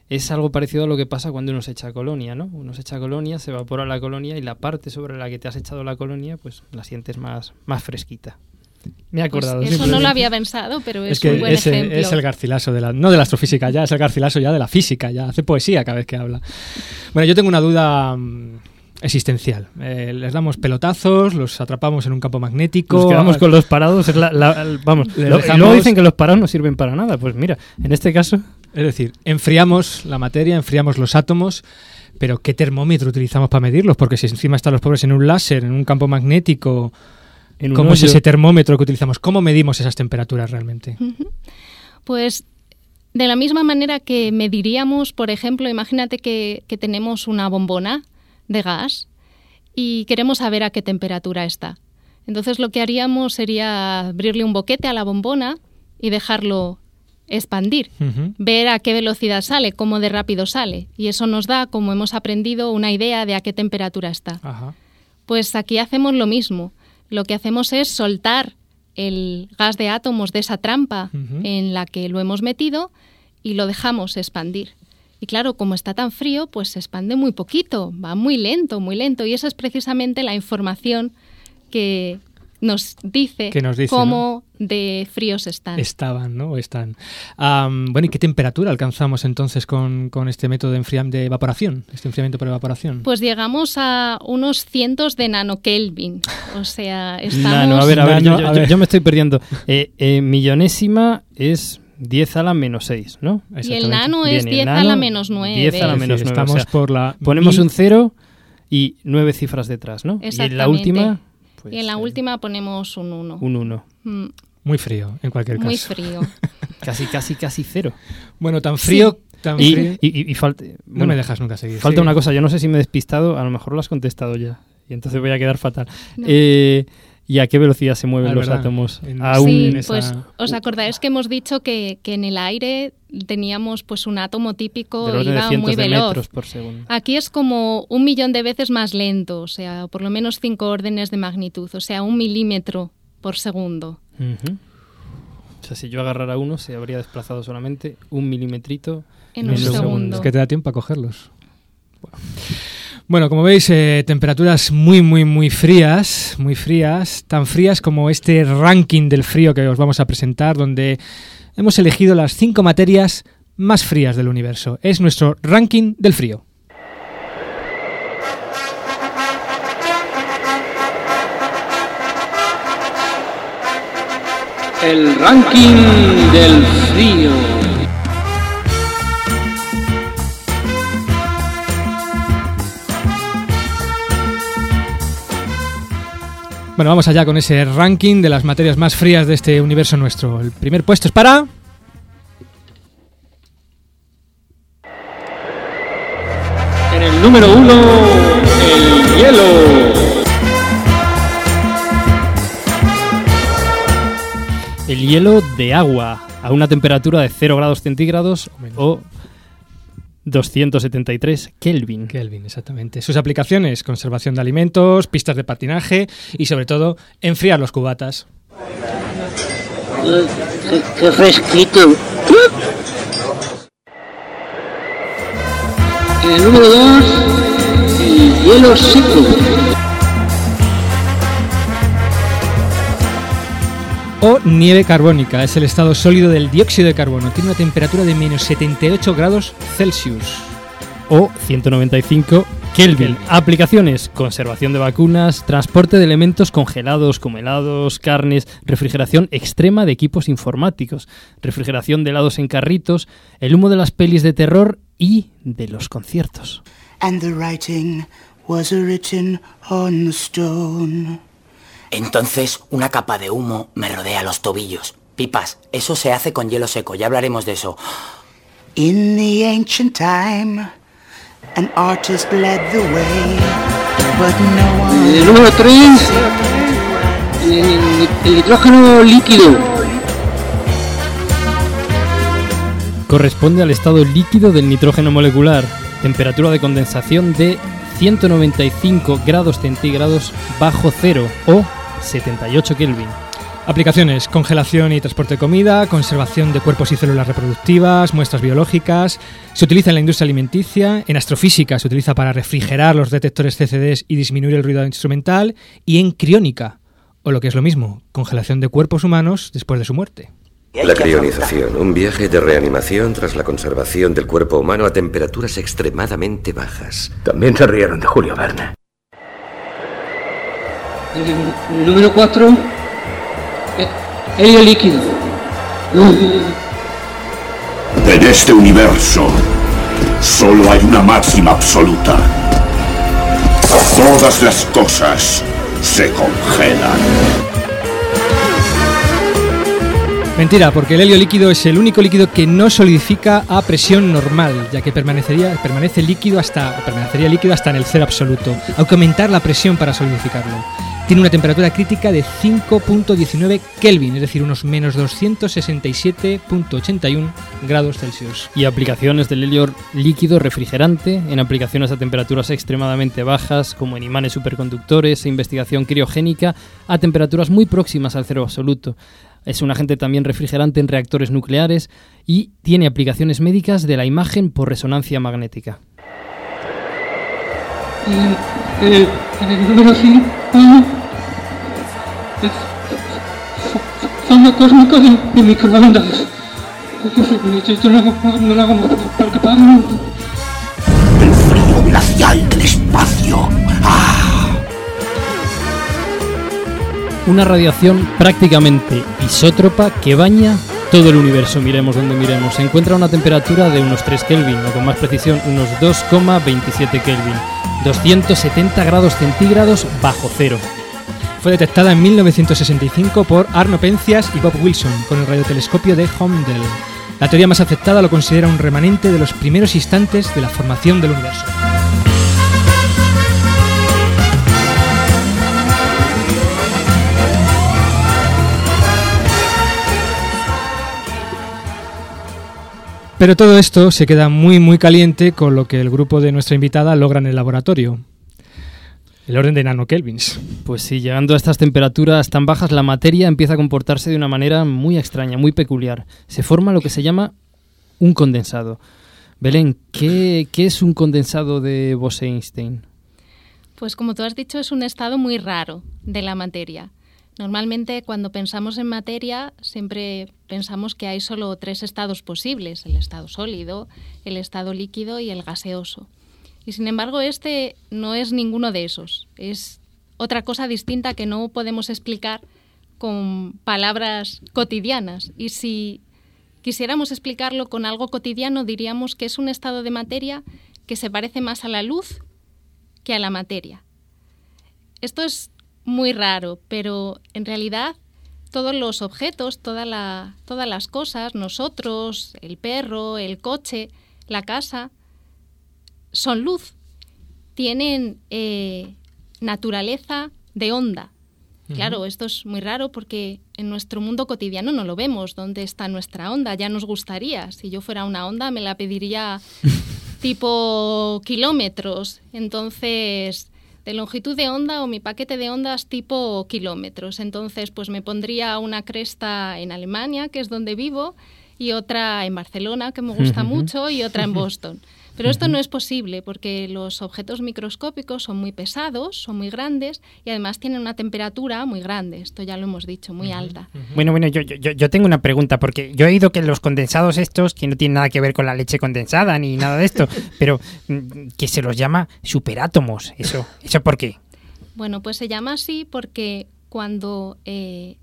es algo parecido a lo que pasa cuando uno se echa colonia, ¿no? Uno se echa colonia, se evapora la colonia y la parte sobre la que te has echado la colonia, pues la sientes más, más fresquita. Me he Pues acordado. eso no lo había pensado, pero es, Es que un buen ejemplo. es el garcilaso de la, no de la astrofísica ya, es el garcilaso ya de la física, ya hace poesía cada vez que habla. Bueno, yo tengo una duda mm, existencial. Eh, les damos pelotazos, los atrapamos en un campo magnético. Nos quedamos con los parados. es la- vamos, lo- dejamos- luego dicen que los parados no sirven para nada. Pues mira, en este caso, Es decir, enfriamos la materia, enfriamos los átomos, pero ¿qué termómetro utilizamos para medirlos? Porque si encima están los pobres en un láser, en un campo magnético, en un ¿cómo es ese termómetro que utilizamos? ¿Cómo medimos esas temperaturas realmente? Pues de la misma manera que mediríamos, por ejemplo, imagínate que, que tenemos una bombona de gas y queremos saber a qué temperatura está. Entonces lo que haríamos sería abrirle un boquete a la bombona y dejarlo expandir, ver a qué velocidad sale, cómo de rápido sale. Y eso nos da, como hemos aprendido, una idea de a qué temperatura está. Ajá. Pues aquí hacemos lo mismo. Lo que hacemos es soltar el gas de átomos de esa trampa en la que lo hemos metido y lo dejamos expandir. Y claro, como está tan frío, pues se expande muy poquito, va muy lento, muy lento. Y esa es precisamente la información que nos dice, Que nos dice, cómo de fríos están. Estaban, ¿no? Están. Bueno, ¿y qué temperatura alcanzamos entonces con, con este método de, enfriam- de evaporación? Este enfriamiento por evaporación. Pues llegamos a unos cientos de nanokelvin. O sea, estamos... *laughs* Nano, a ver, a ver, yo, Nano, yo- a yo- ver. yo me estoy perdiendo. Eh, eh, millonésima es 10 a la menos 6, ¿no? Y el nano Bien, es y el 10 a la menos 9. 10 a la Es menos decir, 9. estamos por la Ponemos mil- un 0 y 9 cifras detrás, ¿no? Y en la Exactamente. última, pues, y en la eh, última ponemos un 1. un 1. Muy frío, en cualquier Muy caso. frío. *laughs* Casi, casi, casi cero. Bueno, tan frío, tan Y, frío. y, y- falta, no bueno, me dejas nunca seguir. falta sí. una cosa, yo no sé si me he despistado, a lo mejor lo has contestado ya. Y entonces voy a quedar fatal. No. Eh, ¿Y a qué velocidad se mueven Ah, los verdad. átomos? En- A Sí, en esa- pues os acordáis que hemos dicho que, que en el aire teníamos pues un átomo típico de iba cientos muy de veloz. metros por segundo. Aquí es como un millón de veces más lento, o sea, por lo menos cinco órdenes de magnitud, o sea, un milímetro por segundo. O sea, si yo agarrara uno, se habría desplazado solamente un milimetrito En un segundo. Es que te da tiempo a cogerlos. Bueno. Bueno, como veis, eh, temperaturas muy, muy, muy frías, muy frías, tan frías como este ranking del frío que os vamos a presentar, donde hemos elegido las cinco materias más frías del universo. Es nuestro ranking del frío. El ranking del frío. Bueno, vamos allá con ese ranking de las materias más frías de este universo nuestro. El primer puesto es para... En el número uno, el hielo. El hielo de agua a una temperatura de 0 grados centígrados o 273 Kelvin. Kelvin, exactamente. Sus aplicaciones, conservación de alimentos, pistas de patinaje y sobre todo enfriar los cubatas. Qué, qué fresquito. El número dos, el hielo seco. O nieve carbónica, es el estado sólido del dióxido de carbono. Tiene una temperatura de menos 78 grados Celsius. O 195 Kelvin. Aplicaciones: conservación de vacunas, transporte de elementos congelados como helados, carnes, refrigeración extrema de equipos informáticos, refrigeración de helados en carritos, el humo de las pelis de terror y de los conciertos. And the writing was written on the stone. Entonces, una capa de humo me rodea los tobillos. Pipas, eso se hace con hielo seco, ya hablaremos de eso. In the ancient time, an artist led the way, but no one. El número 3, el, el nitrógeno líquido. Corresponde al estado líquido del nitrógeno molecular. Temperatura de condensación de 195 grados centígrados bajo cero o 78 Kelvin. Aplicaciones: congelación y transporte de comida, conservación de cuerpos y células reproductivas, muestras biológicas. Se utiliza en la industria alimenticia, en astrofísica se utiliza para refrigerar los detectores CCDs y disminuir el ruido instrumental, y en criónica, o lo que es lo mismo, congelación de cuerpos humanos después de su muerte. La crionización, un viaje de reanimación tras la conservación del cuerpo humano a temperaturas extremadamente bajas. También se rieron de Julio Verne. El número 4, helio líquido. En este universo solo hay una máxima absoluta. Todas las cosas se congelan. Mentira, porque el helio líquido es el único líquido que no solidifica a presión normal, ya que permanecería, permanece líquido hasta, permanecería líquido hasta en el cero absoluto, aunque aumentar la presión para solidificarlo. Tiene una temperatura crítica de 5.19 Kelvin, es decir, unos menos 267.81 grados Celsius. Y aplicaciones del helio líquido refrigerante en aplicaciones a temperaturas extremadamente bajas, como en imanes superconductores e investigación criogénica a temperaturas muy próximas al cero absoluto. Es un agente también refrigerante en reactores nucleares y tiene aplicaciones médicas de la imagen por resonancia magnética. El, el número 5, zona cósmica de, de microondas. Yo no, no lo hago más para que paguen. El frío glacial del espacio. Una radiación prácticamente isótropa que baña todo el universo, miremos donde miremos. Se encuentra a una temperatura de unos 3 Kelvin, o con más precisión, unos 2,27 Kelvin. 270 grados centígrados bajo cero. Fue detectada en 1965 por Arno Pencias y Bob Wilson con el radiotelescopio de Holmdel. La teoría más aceptada lo considera un remanente de los primeros instantes de la formación del universo. Pero todo esto se queda muy muy caliente con lo que el grupo de nuestra invitada logra en el laboratorio. El orden de nanokelvins. Pues sí, llegando a estas temperaturas tan bajas, la materia empieza a comportarse de una manera muy extraña, muy peculiar. Se forma lo que se llama un condensado. Belén, ¿qué, qué es un condensado de Bose-Einstein? Pues como tú has dicho, es un estado muy raro de la materia. Normalmente cuando pensamos en materia siempre pensamos que hay solo tres estados posibles, el estado sólido, el estado líquido y el gaseoso. Y sin embargo este no es ninguno de esos, es otra cosa distinta que no podemos explicar con palabras cotidianas. Y si quisiéramos explicarlo con algo cotidiano diríamos que es un estado de materia que se parece más a la luz que a la materia. Esto es muy raro, pero en realidad todos los objetos, todas las cosas, nosotros, el perro, el coche, la casa, son luz. Tienen eh, naturaleza de onda. Claro, esto es muy raro porque en nuestro mundo cotidiano no lo vemos. ¿Dónde está nuestra onda? Ya nos gustaría. Si yo fuera una onda, me la pediría *laughs* tipo kilómetros. Entonces, de longitud de onda o mi paquete de ondas tipo kilómetros. Entonces, pues me pondría una cresta en Alemania, que es donde vivo, y otra en Barcelona, que me gusta *laughs* mucho, y otra en *laughs* Boston. Pero esto no es posible porque los objetos microscópicos son muy pesados, son muy grandes y además tienen una temperatura muy grande, esto ya lo hemos dicho, muy alta. Bueno, bueno, yo, yo, yo tengo una pregunta porque yo he oído que los condensados estos, que no tienen nada que ver con la leche condensada ni nada de esto, *laughs* pero mm, que se los llama superátomos, eso, ¿eso por qué? Bueno, pues se llama así porque cuando eh,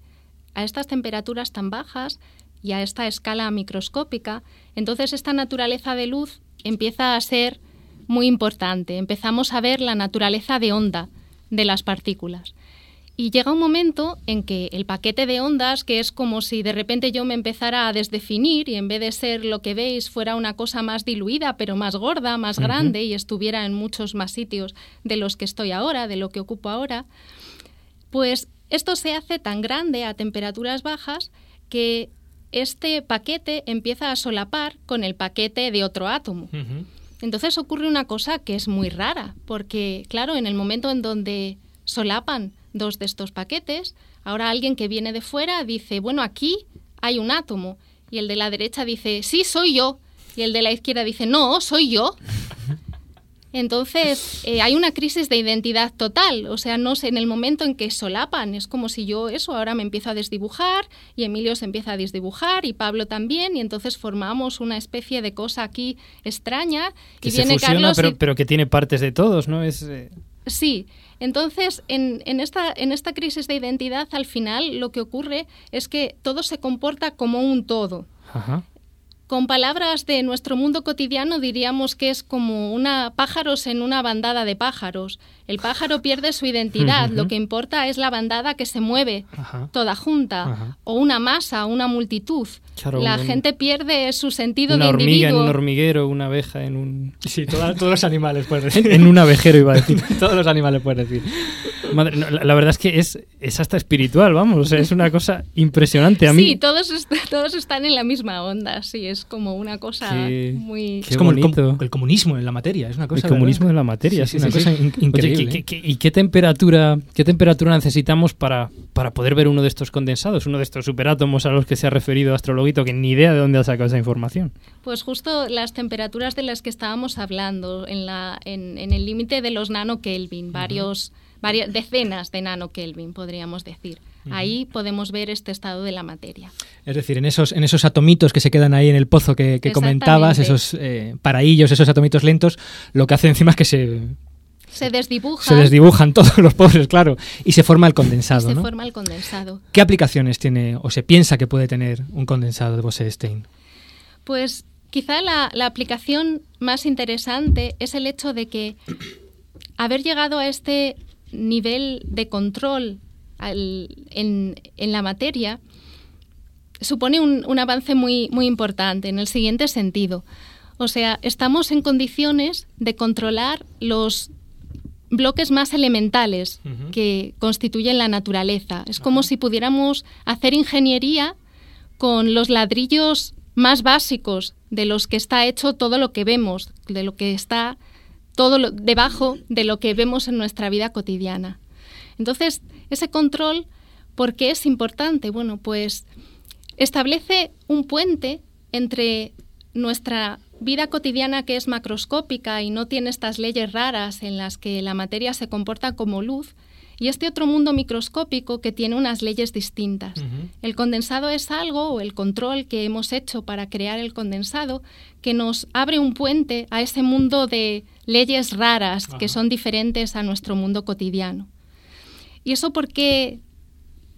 a estas temperaturas tan bajas y a esta escala microscópica, entonces esta naturaleza de luz empieza a ser muy importante. Empezamos a ver la naturaleza de onda de las partículas. Y llega un momento en que el paquete de ondas, que es como si de repente yo me empezara a desdefinir y en vez de ser lo que veis fuera una cosa más diluida, pero más gorda, más grande y estuviera en muchos más sitios de los que estoy ahora, de lo que ocupo ahora, pues esto se hace tan grande a temperaturas bajas que este paquete empieza a solapar con el paquete de otro átomo. Entonces ocurre una cosa que es muy rara, porque claro, en el momento en donde solapan dos de estos paquetes, ahora alguien que viene de fuera dice, bueno, aquí hay un átomo, y el de la derecha dice, sí, soy yo, y el de la izquierda dice, no, soy yo. Entonces, eh, hay una crisis de identidad total, o sea, no sé, en el momento en que solapan, es como si yo eso ahora me empiezo a desdibujar y Emilio se empieza a desdibujar y Pablo también y entonces formamos una especie de cosa aquí extraña que y se viene fusiona, Carlos pero, y- pero que tiene partes de todos, ¿no? Es, eh, Sí, entonces en, en esta, en esta crisis de identidad al final lo que ocurre es que todo se comporta como un todo. Ajá. Con palabras de nuestro mundo cotidiano diríamos que es como una pájaros en una bandada de pájaros. El pájaro pierde su identidad, lo que importa es la bandada que se mueve Ajá. toda junta, Ajá. o una masa, una multitud. Claro, la un- gente pierde su sentido una de hormiga en individuo. un hormiguero, una abeja en un... Sí, toda- todos los animales puedes decir. *laughs* en un abejero iba a decir. *laughs* todos los animales puedes decir. Madre, no, la, la verdad es que es, es hasta espiritual, vamos, o sea, es una cosa impresionante a mí. Sí, todos, est- *laughs* todos están en la misma onda, sí, es como una cosa Qué- muy... qué es como el, com- bonito. el comunismo en la materia, es una cosa. el comunismo de la materia, Sí, sí, una sí. cosa in- Oye, increíble. ¿qué- qué- qué- ¿y qué temperatura, qué temperatura necesitamos para, para poder ver uno de estos condensados, uno de estos superátomos a los que se ha referido Astrologuito, que ni idea de dónde ha sacado esa información? Pues justo las temperaturas de las que estábamos hablando, en, la, en, en el límite de los nanokelvin, varios, varias decenas de nanokelvin, podríamos decir. Ahí podemos ver este estado de la materia. Es decir, en esos, en esos atomitos que se quedan ahí en el pozo que, que comentabas, esos eh, paraillos, esos atomitos lentos, lo que hace encima es que se, Se desdibuja se desdibujan todos los pobres, claro, y se forma el condensado. se ¿no? forma el condensado. ¿Qué aplicaciones tiene o se piensa que puede tener un condensado de Bose-Einstein? Pues quizá la, la aplicación más interesante es el hecho de que *clears throat* haber llegado a este nivel de control al- en, en la materia supone un, un avance muy, muy importante en el siguiente sentido. O sea, estamos en condiciones de controlar los bloques más elementales que constituyen la naturaleza. Es como si pudiéramos hacer ingeniería con los ladrillos más básicos de los que está hecho todo lo que vemos, de lo que está todo lo- debajo de lo que vemos en nuestra vida cotidiana. Entonces, ese control, ¿por qué es importante? Bueno, pues establece un puente entre nuestra vida cotidiana que es macroscópica y no tiene estas leyes raras en las que la materia se comporta como luz y este otro mundo microscópico que tiene unas leyes distintas. El condensado es algo, o el control que hemos hecho para crear el condensado, que nos abre un puente a ese mundo de leyes raras que son diferentes a nuestro mundo cotidiano. ¿Y eso por qué?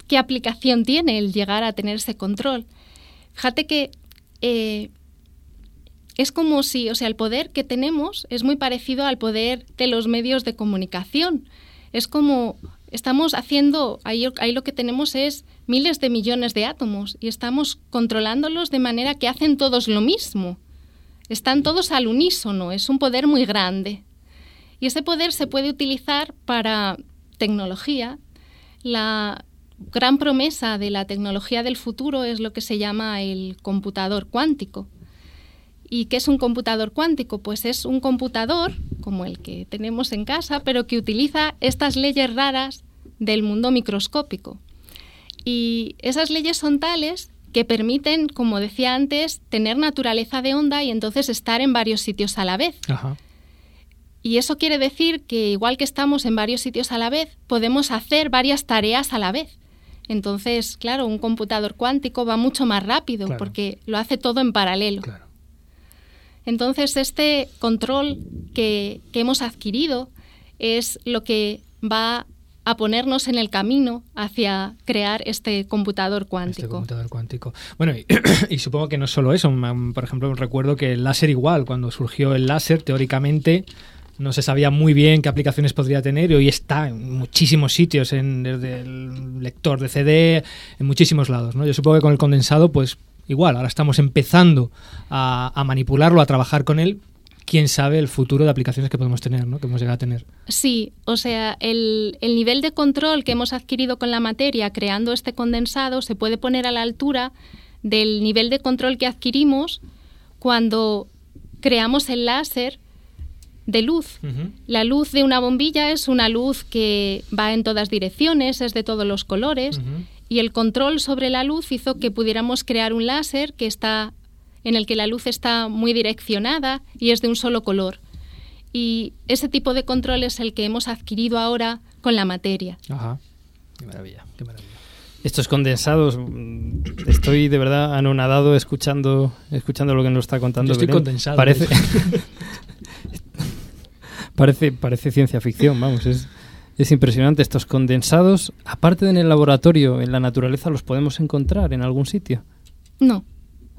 ¿Qué aplicación tiene el llegar a tener ese control? Fíjate que eh, es como si, o sea, el poder que tenemos es muy parecido al poder de los medios de comunicación. Es como estamos haciendo, ahí, ahí lo que tenemos es miles de millones de átomos y estamos controlándolos de manera que hacen todos lo mismo. Están todos al unísono, es un poder muy grande. Y ese poder se puede utilizar para tecnología. La gran promesa de la tecnología del futuro es lo que se llama el computador cuántico. ¿Y qué es un computador cuántico? Pues es un computador como el que tenemos en casa, pero que utiliza estas leyes raras del mundo microscópico. Y esas leyes son tales que permiten, como decía antes, tener naturaleza de onda y entonces estar en varios sitios a la vez. Ajá. Y eso quiere decir que igual que estamos en varios sitios a la vez, podemos hacer varias tareas a la vez. Entonces, claro, un computador cuántico va mucho más rápido Claro. porque lo hace todo en paralelo. Entonces, este control que, que hemos adquirido es lo que va a ponernos en el camino hacia crear este computador cuántico. Este computador cuántico. Bueno, y, *coughs* y supongo que no es solo eso. Por ejemplo, recuerdo que el láser igual, cuando surgió el láser, teóricamente no se sabía muy bien qué aplicaciones podría tener y hoy está en muchísimos sitios, en, desde el lector de CD, en muchísimos lados. ¿no? Yo supongo que con el condensado, pues igual, ahora estamos empezando a, a manipularlo, a trabajar con él. Quién sabe el futuro de aplicaciones que podemos tener, ¿no? que hemos llegado a tener. Sí, o sea, el, el nivel de control que hemos adquirido con la materia creando este condensado se puede poner a la altura del nivel de control que adquirimos cuando creamos el láser de luz. La luz de una bombilla es una luz que va en todas direcciones, es de todos los colores, y el control sobre la luz hizo que pudiéramos crear un láser que está en el que la luz está muy direccionada y es de un solo color. Y ese tipo de control es el que hemos adquirido ahora con la materia. Ajá. Qué maravilla, qué maravilla. Estos condensados, estoy de verdad anonadado escuchando, escuchando lo que nos está contando. Yo estoy Belén. condensado, Parece. *laughs* parece, parece ciencia ficción, vamos, es, es impresionante. Estos condensados, aparte de en el laboratorio, en la naturaleza, ¿los podemos encontrar en algún sitio? No,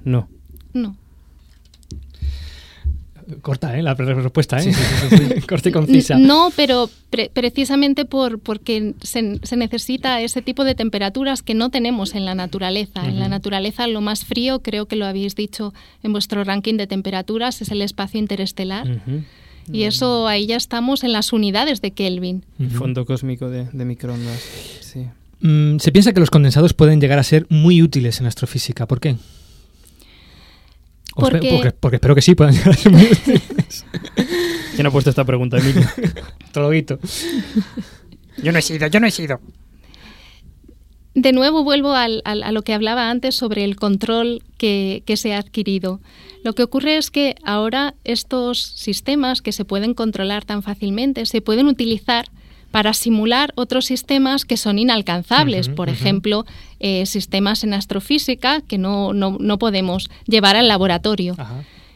No. no. Corta, ¿eh? La respuesta, ¿eh? Sí, sí, sí, sí, sí. *laughs* Corta y concisa. No, pero pre- precisamente por, porque se, se necesita ese tipo de temperaturas que no tenemos en la naturaleza. En la naturaleza lo más frío, creo que lo habéis dicho en vuestro ranking de temperaturas, es el espacio interestelar. Y eso ahí ya estamos en las unidades de Kelvin. Fondo cósmico de, de microondas. Sí. Mm, se piensa que los condensados pueden llegar a ser muy útiles en astrofísica. ¿Por qué? Espe- Porque- porque, porque espero que sí puedan llegar a ser muy *laughs* útiles. ¿Quién ha puesto esta pregunta, Emilio? *laughs* Troguito. *laughs* Yo no he sido, yo no he sido. De nuevo vuelvo al- al- a lo que hablaba antes sobre el control que, que se ha adquirido. Lo que ocurre es que ahora estos sistemas que se pueden controlar tan fácilmente se pueden utilizar para simular otros sistemas que son inalcanzables. Por ejemplo, eh, sistemas en astrofísica que no, no- no podemos llevar al laboratorio.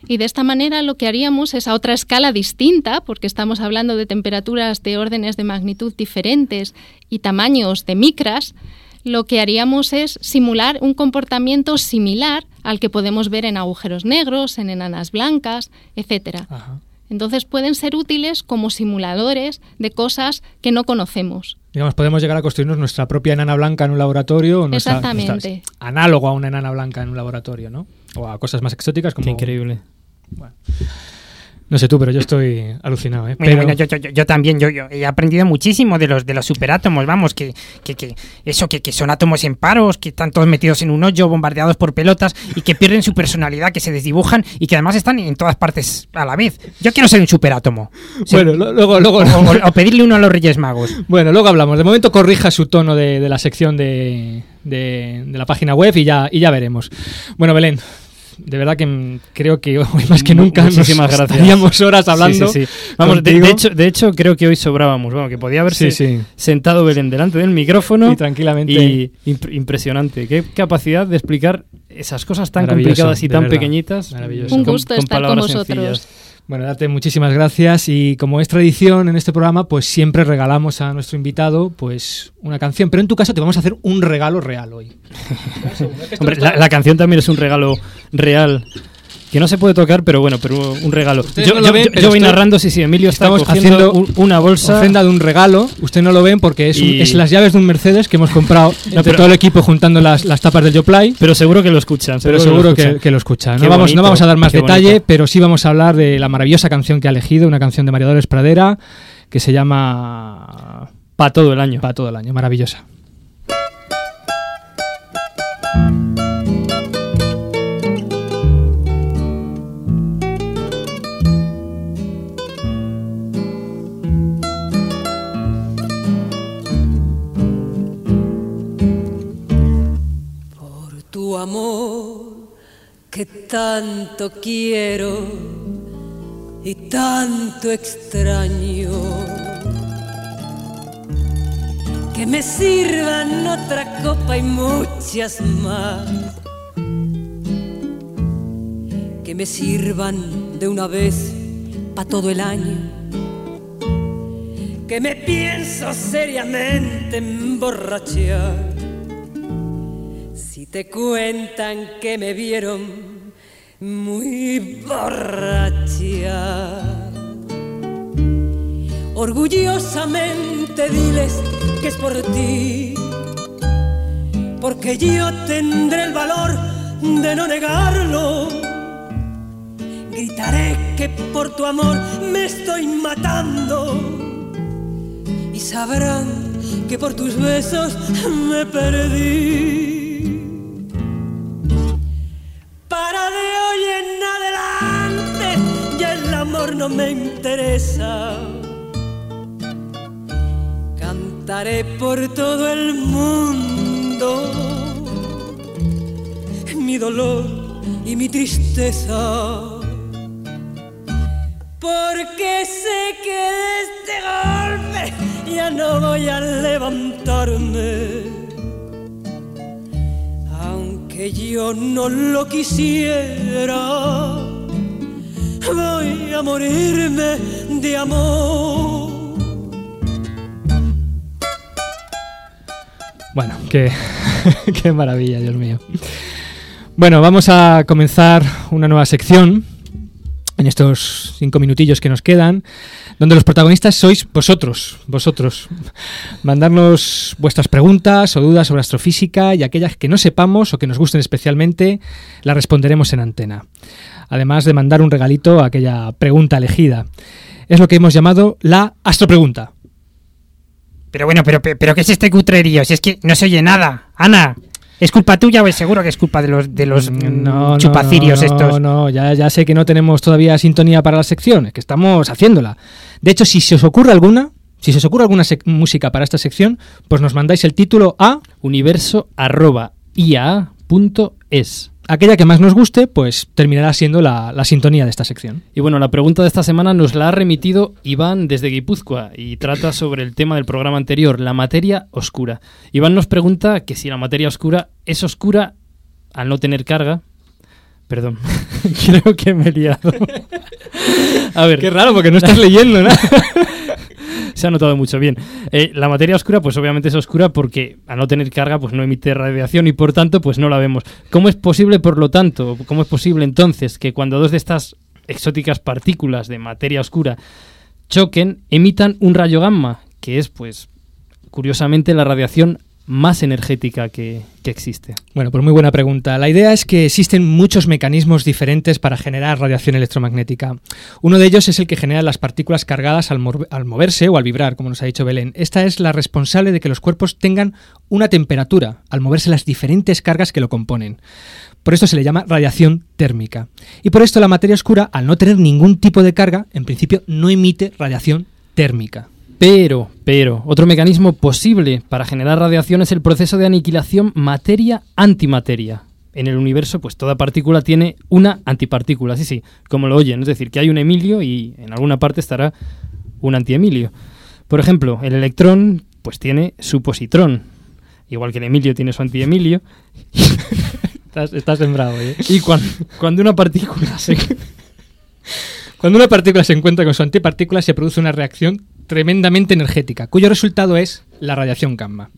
Y de esta manera lo que haríamos es a otra escala distinta, porque estamos hablando de temperaturas de órdenes de magnitud diferentes y tamaños de micras, lo que haríamos es simular un comportamiento similar al que podemos ver en agujeros negros, en enanas blancas, etcétera. Entonces pueden ser útiles como simuladores de cosas que no conocemos. Digamos, podemos llegar a construirnos nuestra propia enana blanca en un laboratorio. o nuestra- Exactamente. nuestra- análogo a una enana blanca en un laboratorio, ¿no? O a cosas más exóticas como... Qué increíble. No sé tú, pero yo estoy alucinado, ¿eh? Bueno, Pero- bueno, yo, yo- yo- también, yo, yo he aprendido muchísimo de los de los superátomos, vamos, que, que, que eso, que, que son átomos en paros, que están todos metidos en un hoyo, bombardeados por pelotas y que pierden su personalidad, que se desdibujan y que además están en todas partes a la vez. Yo quiero ser un superátomo. Bueno, luego... luego O, o- o pedirle uno a los Reyes Magos. Bueno, luego hablamos. De momento corrija su tono de, de la sección de, de- de la página web y ya, y ya veremos. Bueno, Belén, de verdad que creo que *laughs* hoy más que nunca Muchísimas nos gracias. estaríamos horas hablando. Sí, sí, sí. Vamos, de, hecho, de hecho, creo que hoy sobrábamos. Bueno, que podía haberse Sí, sí. sentado Belén delante del micrófono. Y tranquilamente. Y imp- impresionante. Qué capacidad de explicar esas cosas tan complicadas y tan verdad. pequeñitas. Un gusto estar con vosotros. sencillas. Bueno, darte muchísimas gracias y como es tradición en este programa, pues siempre regalamos a nuestro invitado pues una canción, pero en tu caso te vamos a hacer un regalo real hoy. *laughs* Hombre, la, la canción también es un regalo real. Que no se puede tocar, pero bueno, pero un regalo. Yo, no lo yo- ven, yo- pero yo voy narrando, sí, sí, Emilio está Estamos haciendo un- una bolsa. ofrenda de un regalo. Usted no lo ven porque es, un- es las llaves de un Mercedes que hemos comprado *laughs* pero- todo el equipo juntando las, las tapas del Yoplay. Pero seguro que lo escuchan. Pero seguro que, escuchan. que lo escuchan. No vamos, no vamos a dar más detalle, bonito. pero sí vamos a hablar de la maravillosa canción que ha elegido, una canción de María Dolores Pradera que se llama Para todo el año. Para todo el año, maravillosa. Que tanto quiero y tanto extraño. Que me sirvan otra copa y muchas más. Que me sirvan de una vez para todo el año. Que me pienso seriamente emborrachar. Te cuentan que me vieron muy borracha. Orgullosamente diles que es por ti, porque yo tendré el valor de no negarlo. Gritaré que por tu amor me estoy matando y sabrán que por tus besos me perdí. No me interesa. Cantaré por todo el mundo mi dolor y mi tristeza. Porque sé que de este golpe ya no voy a levantarme. Aunque yo no lo quisiera, voy a morirme de amor. Bueno, qué, *laughs* qué maravilla, Dios mío. Bueno, vamos a comenzar una nueva sección en estos cinco minutillos que nos quedan, donde los protagonistas sois vosotros, vosotros. Mandarnos vuestras preguntas o dudas sobre astrofísica y aquellas que no sepamos o que nos gusten especialmente, las responderemos en antena. Además de mandar un regalito a aquella pregunta elegida. Es lo que hemos llamado la astropregunta. Pero bueno, pero, pero ¿qué es este cutrerío? Si es que no se oye nada. Ana, ¿es culpa tuya o es seguro que es culpa de los, de los No, chupacirios no, no, estos? No, ya, ya sé que no tenemos todavía sintonía para las secciones, que estamos haciéndola. De hecho, si se os ocurre alguna, si se os ocurre alguna música para esta sección, pues nos mandáis el título a universo arroba ia.es. Aquella que más nos guste, pues terminará siendo la, la sintonía de esta sección. Y bueno, la pregunta de esta semana nos la ha remitido Iván desde Guipúzcoa y trata sobre el tema del programa anterior, la materia oscura. Iván nos pregunta que si la materia oscura es oscura al no tener carga. Perdón, *laughs* creo que me he liado. A ver. Qué raro, porque no estás leyendo, ¿no? *laughs* Se ha notado mucho bien. Eh, la materia oscura, pues obviamente es oscura porque al no tener carga, pues no emite radiación y por tanto, pues no la vemos. ¿Cómo es posible, por lo tanto, cómo es posible entonces que cuando dos de estas exóticas partículas de materia oscura choquen, emitan un rayo gamma, que es, pues, curiosamente, la radiación más energética que, que existe? Bueno, pues muy buena pregunta. La idea es que existen muchos mecanismos diferentes para generar radiación electromagnética. Uno de ellos es el que genera las partículas cargadas al, al moverse o al vibrar, como nos ha dicho Belén. Esta es la responsable de que los cuerpos tengan una temperatura al moverse las diferentes cargas que lo componen. Por esto se le llama radiación térmica. Y por esto la materia oscura, al no tener ningún tipo de carga, en principio no emite radiación térmica. Pero, pero, otro mecanismo posible para generar radiación es el proceso de aniquilación materia-antimateria. En el universo, pues toda partícula tiene una antipartícula, sí, sí, como lo oyen. Es decir, que hay un Emilio y en alguna parte estará un anti-Emilio. Por ejemplo, el electrón, pues tiene su positrón. Igual que el Emilio tiene su anti-Emilio. *laughs* Estás, estás sembrado, ¿eh? Y cuando, cuando una partícula se... *laughs* Cuando una partícula se encuentra con su antipartícula se produce una reacción tremendamente energética, cuyo resultado es la radiación gamma.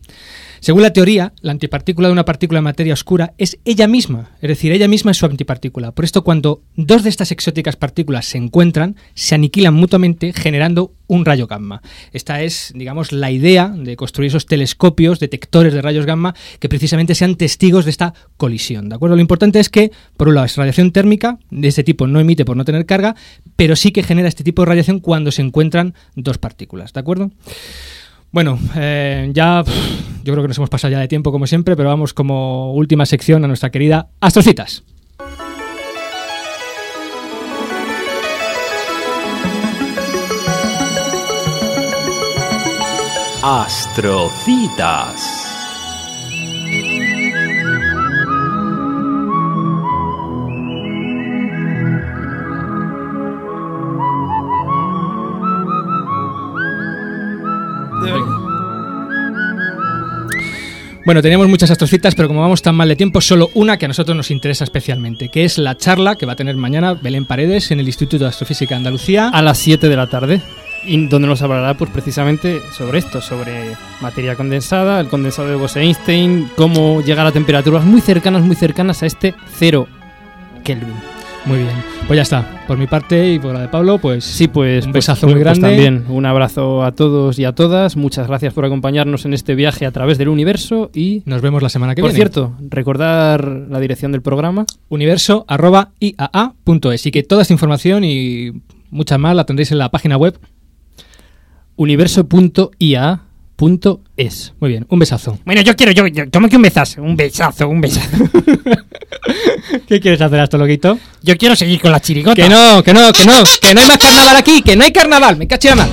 Según la teoría, la antipartícula de una partícula de materia oscura es ella misma, es decir, ella misma es su antipartícula. Por esto, cuando dos de estas exóticas partículas se encuentran, se aniquilan mutuamente generando un rayo gamma. Esta es, digamos, la idea de construir esos telescopios detectores de rayos gamma que precisamente sean testigos de esta colisión. ¿De acuerdo? Lo importante es que, por un lado, es radiación térmica, de este tipo no emite por no tener carga, pero sí que genera este tipo de radiación cuando se encuentran dos partículas. ¿De acuerdo? Bueno, eh, ya yo creo que nos hemos pasado ya de tiempo como siempre, pero vamos como última sección a nuestra querida Astrocitas. Astrocitas. Bueno, teníamos muchas astrocitas, pero como vamos tan mal de tiempo, solo una que a nosotros nos interesa especialmente, que es la charla que va a tener mañana Belén Paredes en el Instituto de Astrofísica de Andalucía. A las 7 de la tarde. Donde nos hablará pues precisamente sobre esto, sobre materia condensada, el condensado de Bose-Einstein, cómo llegar a temperaturas muy cercanas, muy cercanas a este cero Kelvin. Muy bien, pues ya está. Por mi parte y por la de Pablo, pues sí, pues un pues, besazo pues, muy pues grande. también un abrazo a todos y a todas. Muchas gracias por acompañarnos en este viaje a través del universo y nos vemos la semana que por viene. cierto, recordar la dirección del programa universo@iaa.es y que toda esta información y mucha más la tendréis en la página web universo.ia.es. Muy bien, un besazo. Bueno, yo quiero, yo, yo, ¿cómo que un besazo? Un besazo, un besazo. *laughs* ¿Qué quieres hacer, astrologuito? Yo quiero seguir con la chirigota. Que no, que no, que no, que no hay más carnaval aquí, que no hay carnaval, me cacho la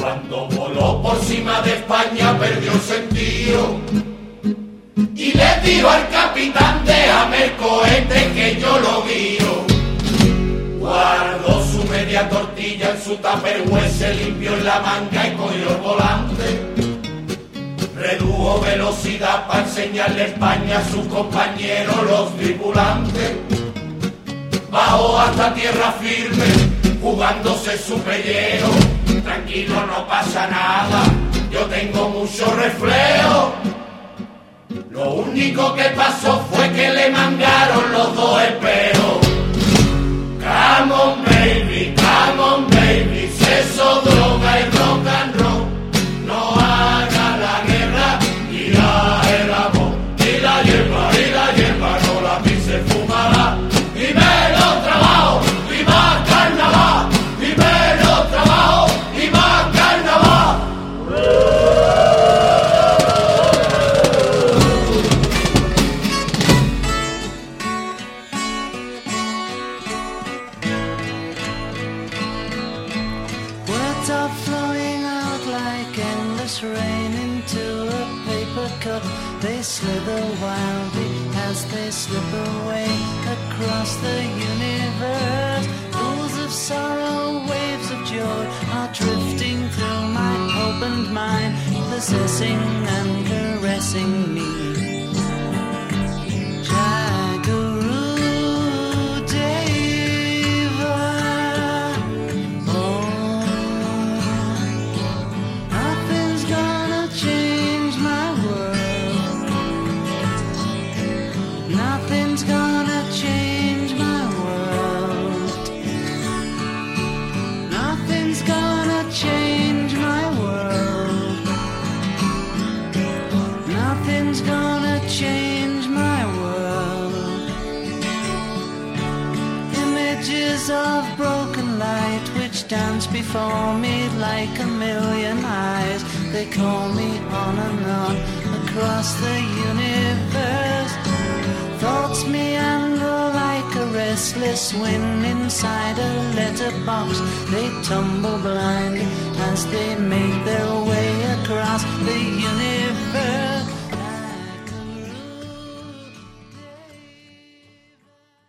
Cuando voló por cima de España perdió sentido. Y le dijo al capitán, déjame el cohete que yo lo guío. Guardó su media tortilla en su tupperware, se limpió en la manga y cogió el volante. Redujo velocidad para enseñarle España a sus compañeros, los tripulantes. Bajó hasta tierra firme, jugándose su pellejo. Tranquilo, no pasa nada, yo tengo mucho reflejo. Lo único que pasó fue que le mangaron los dos esperos. Come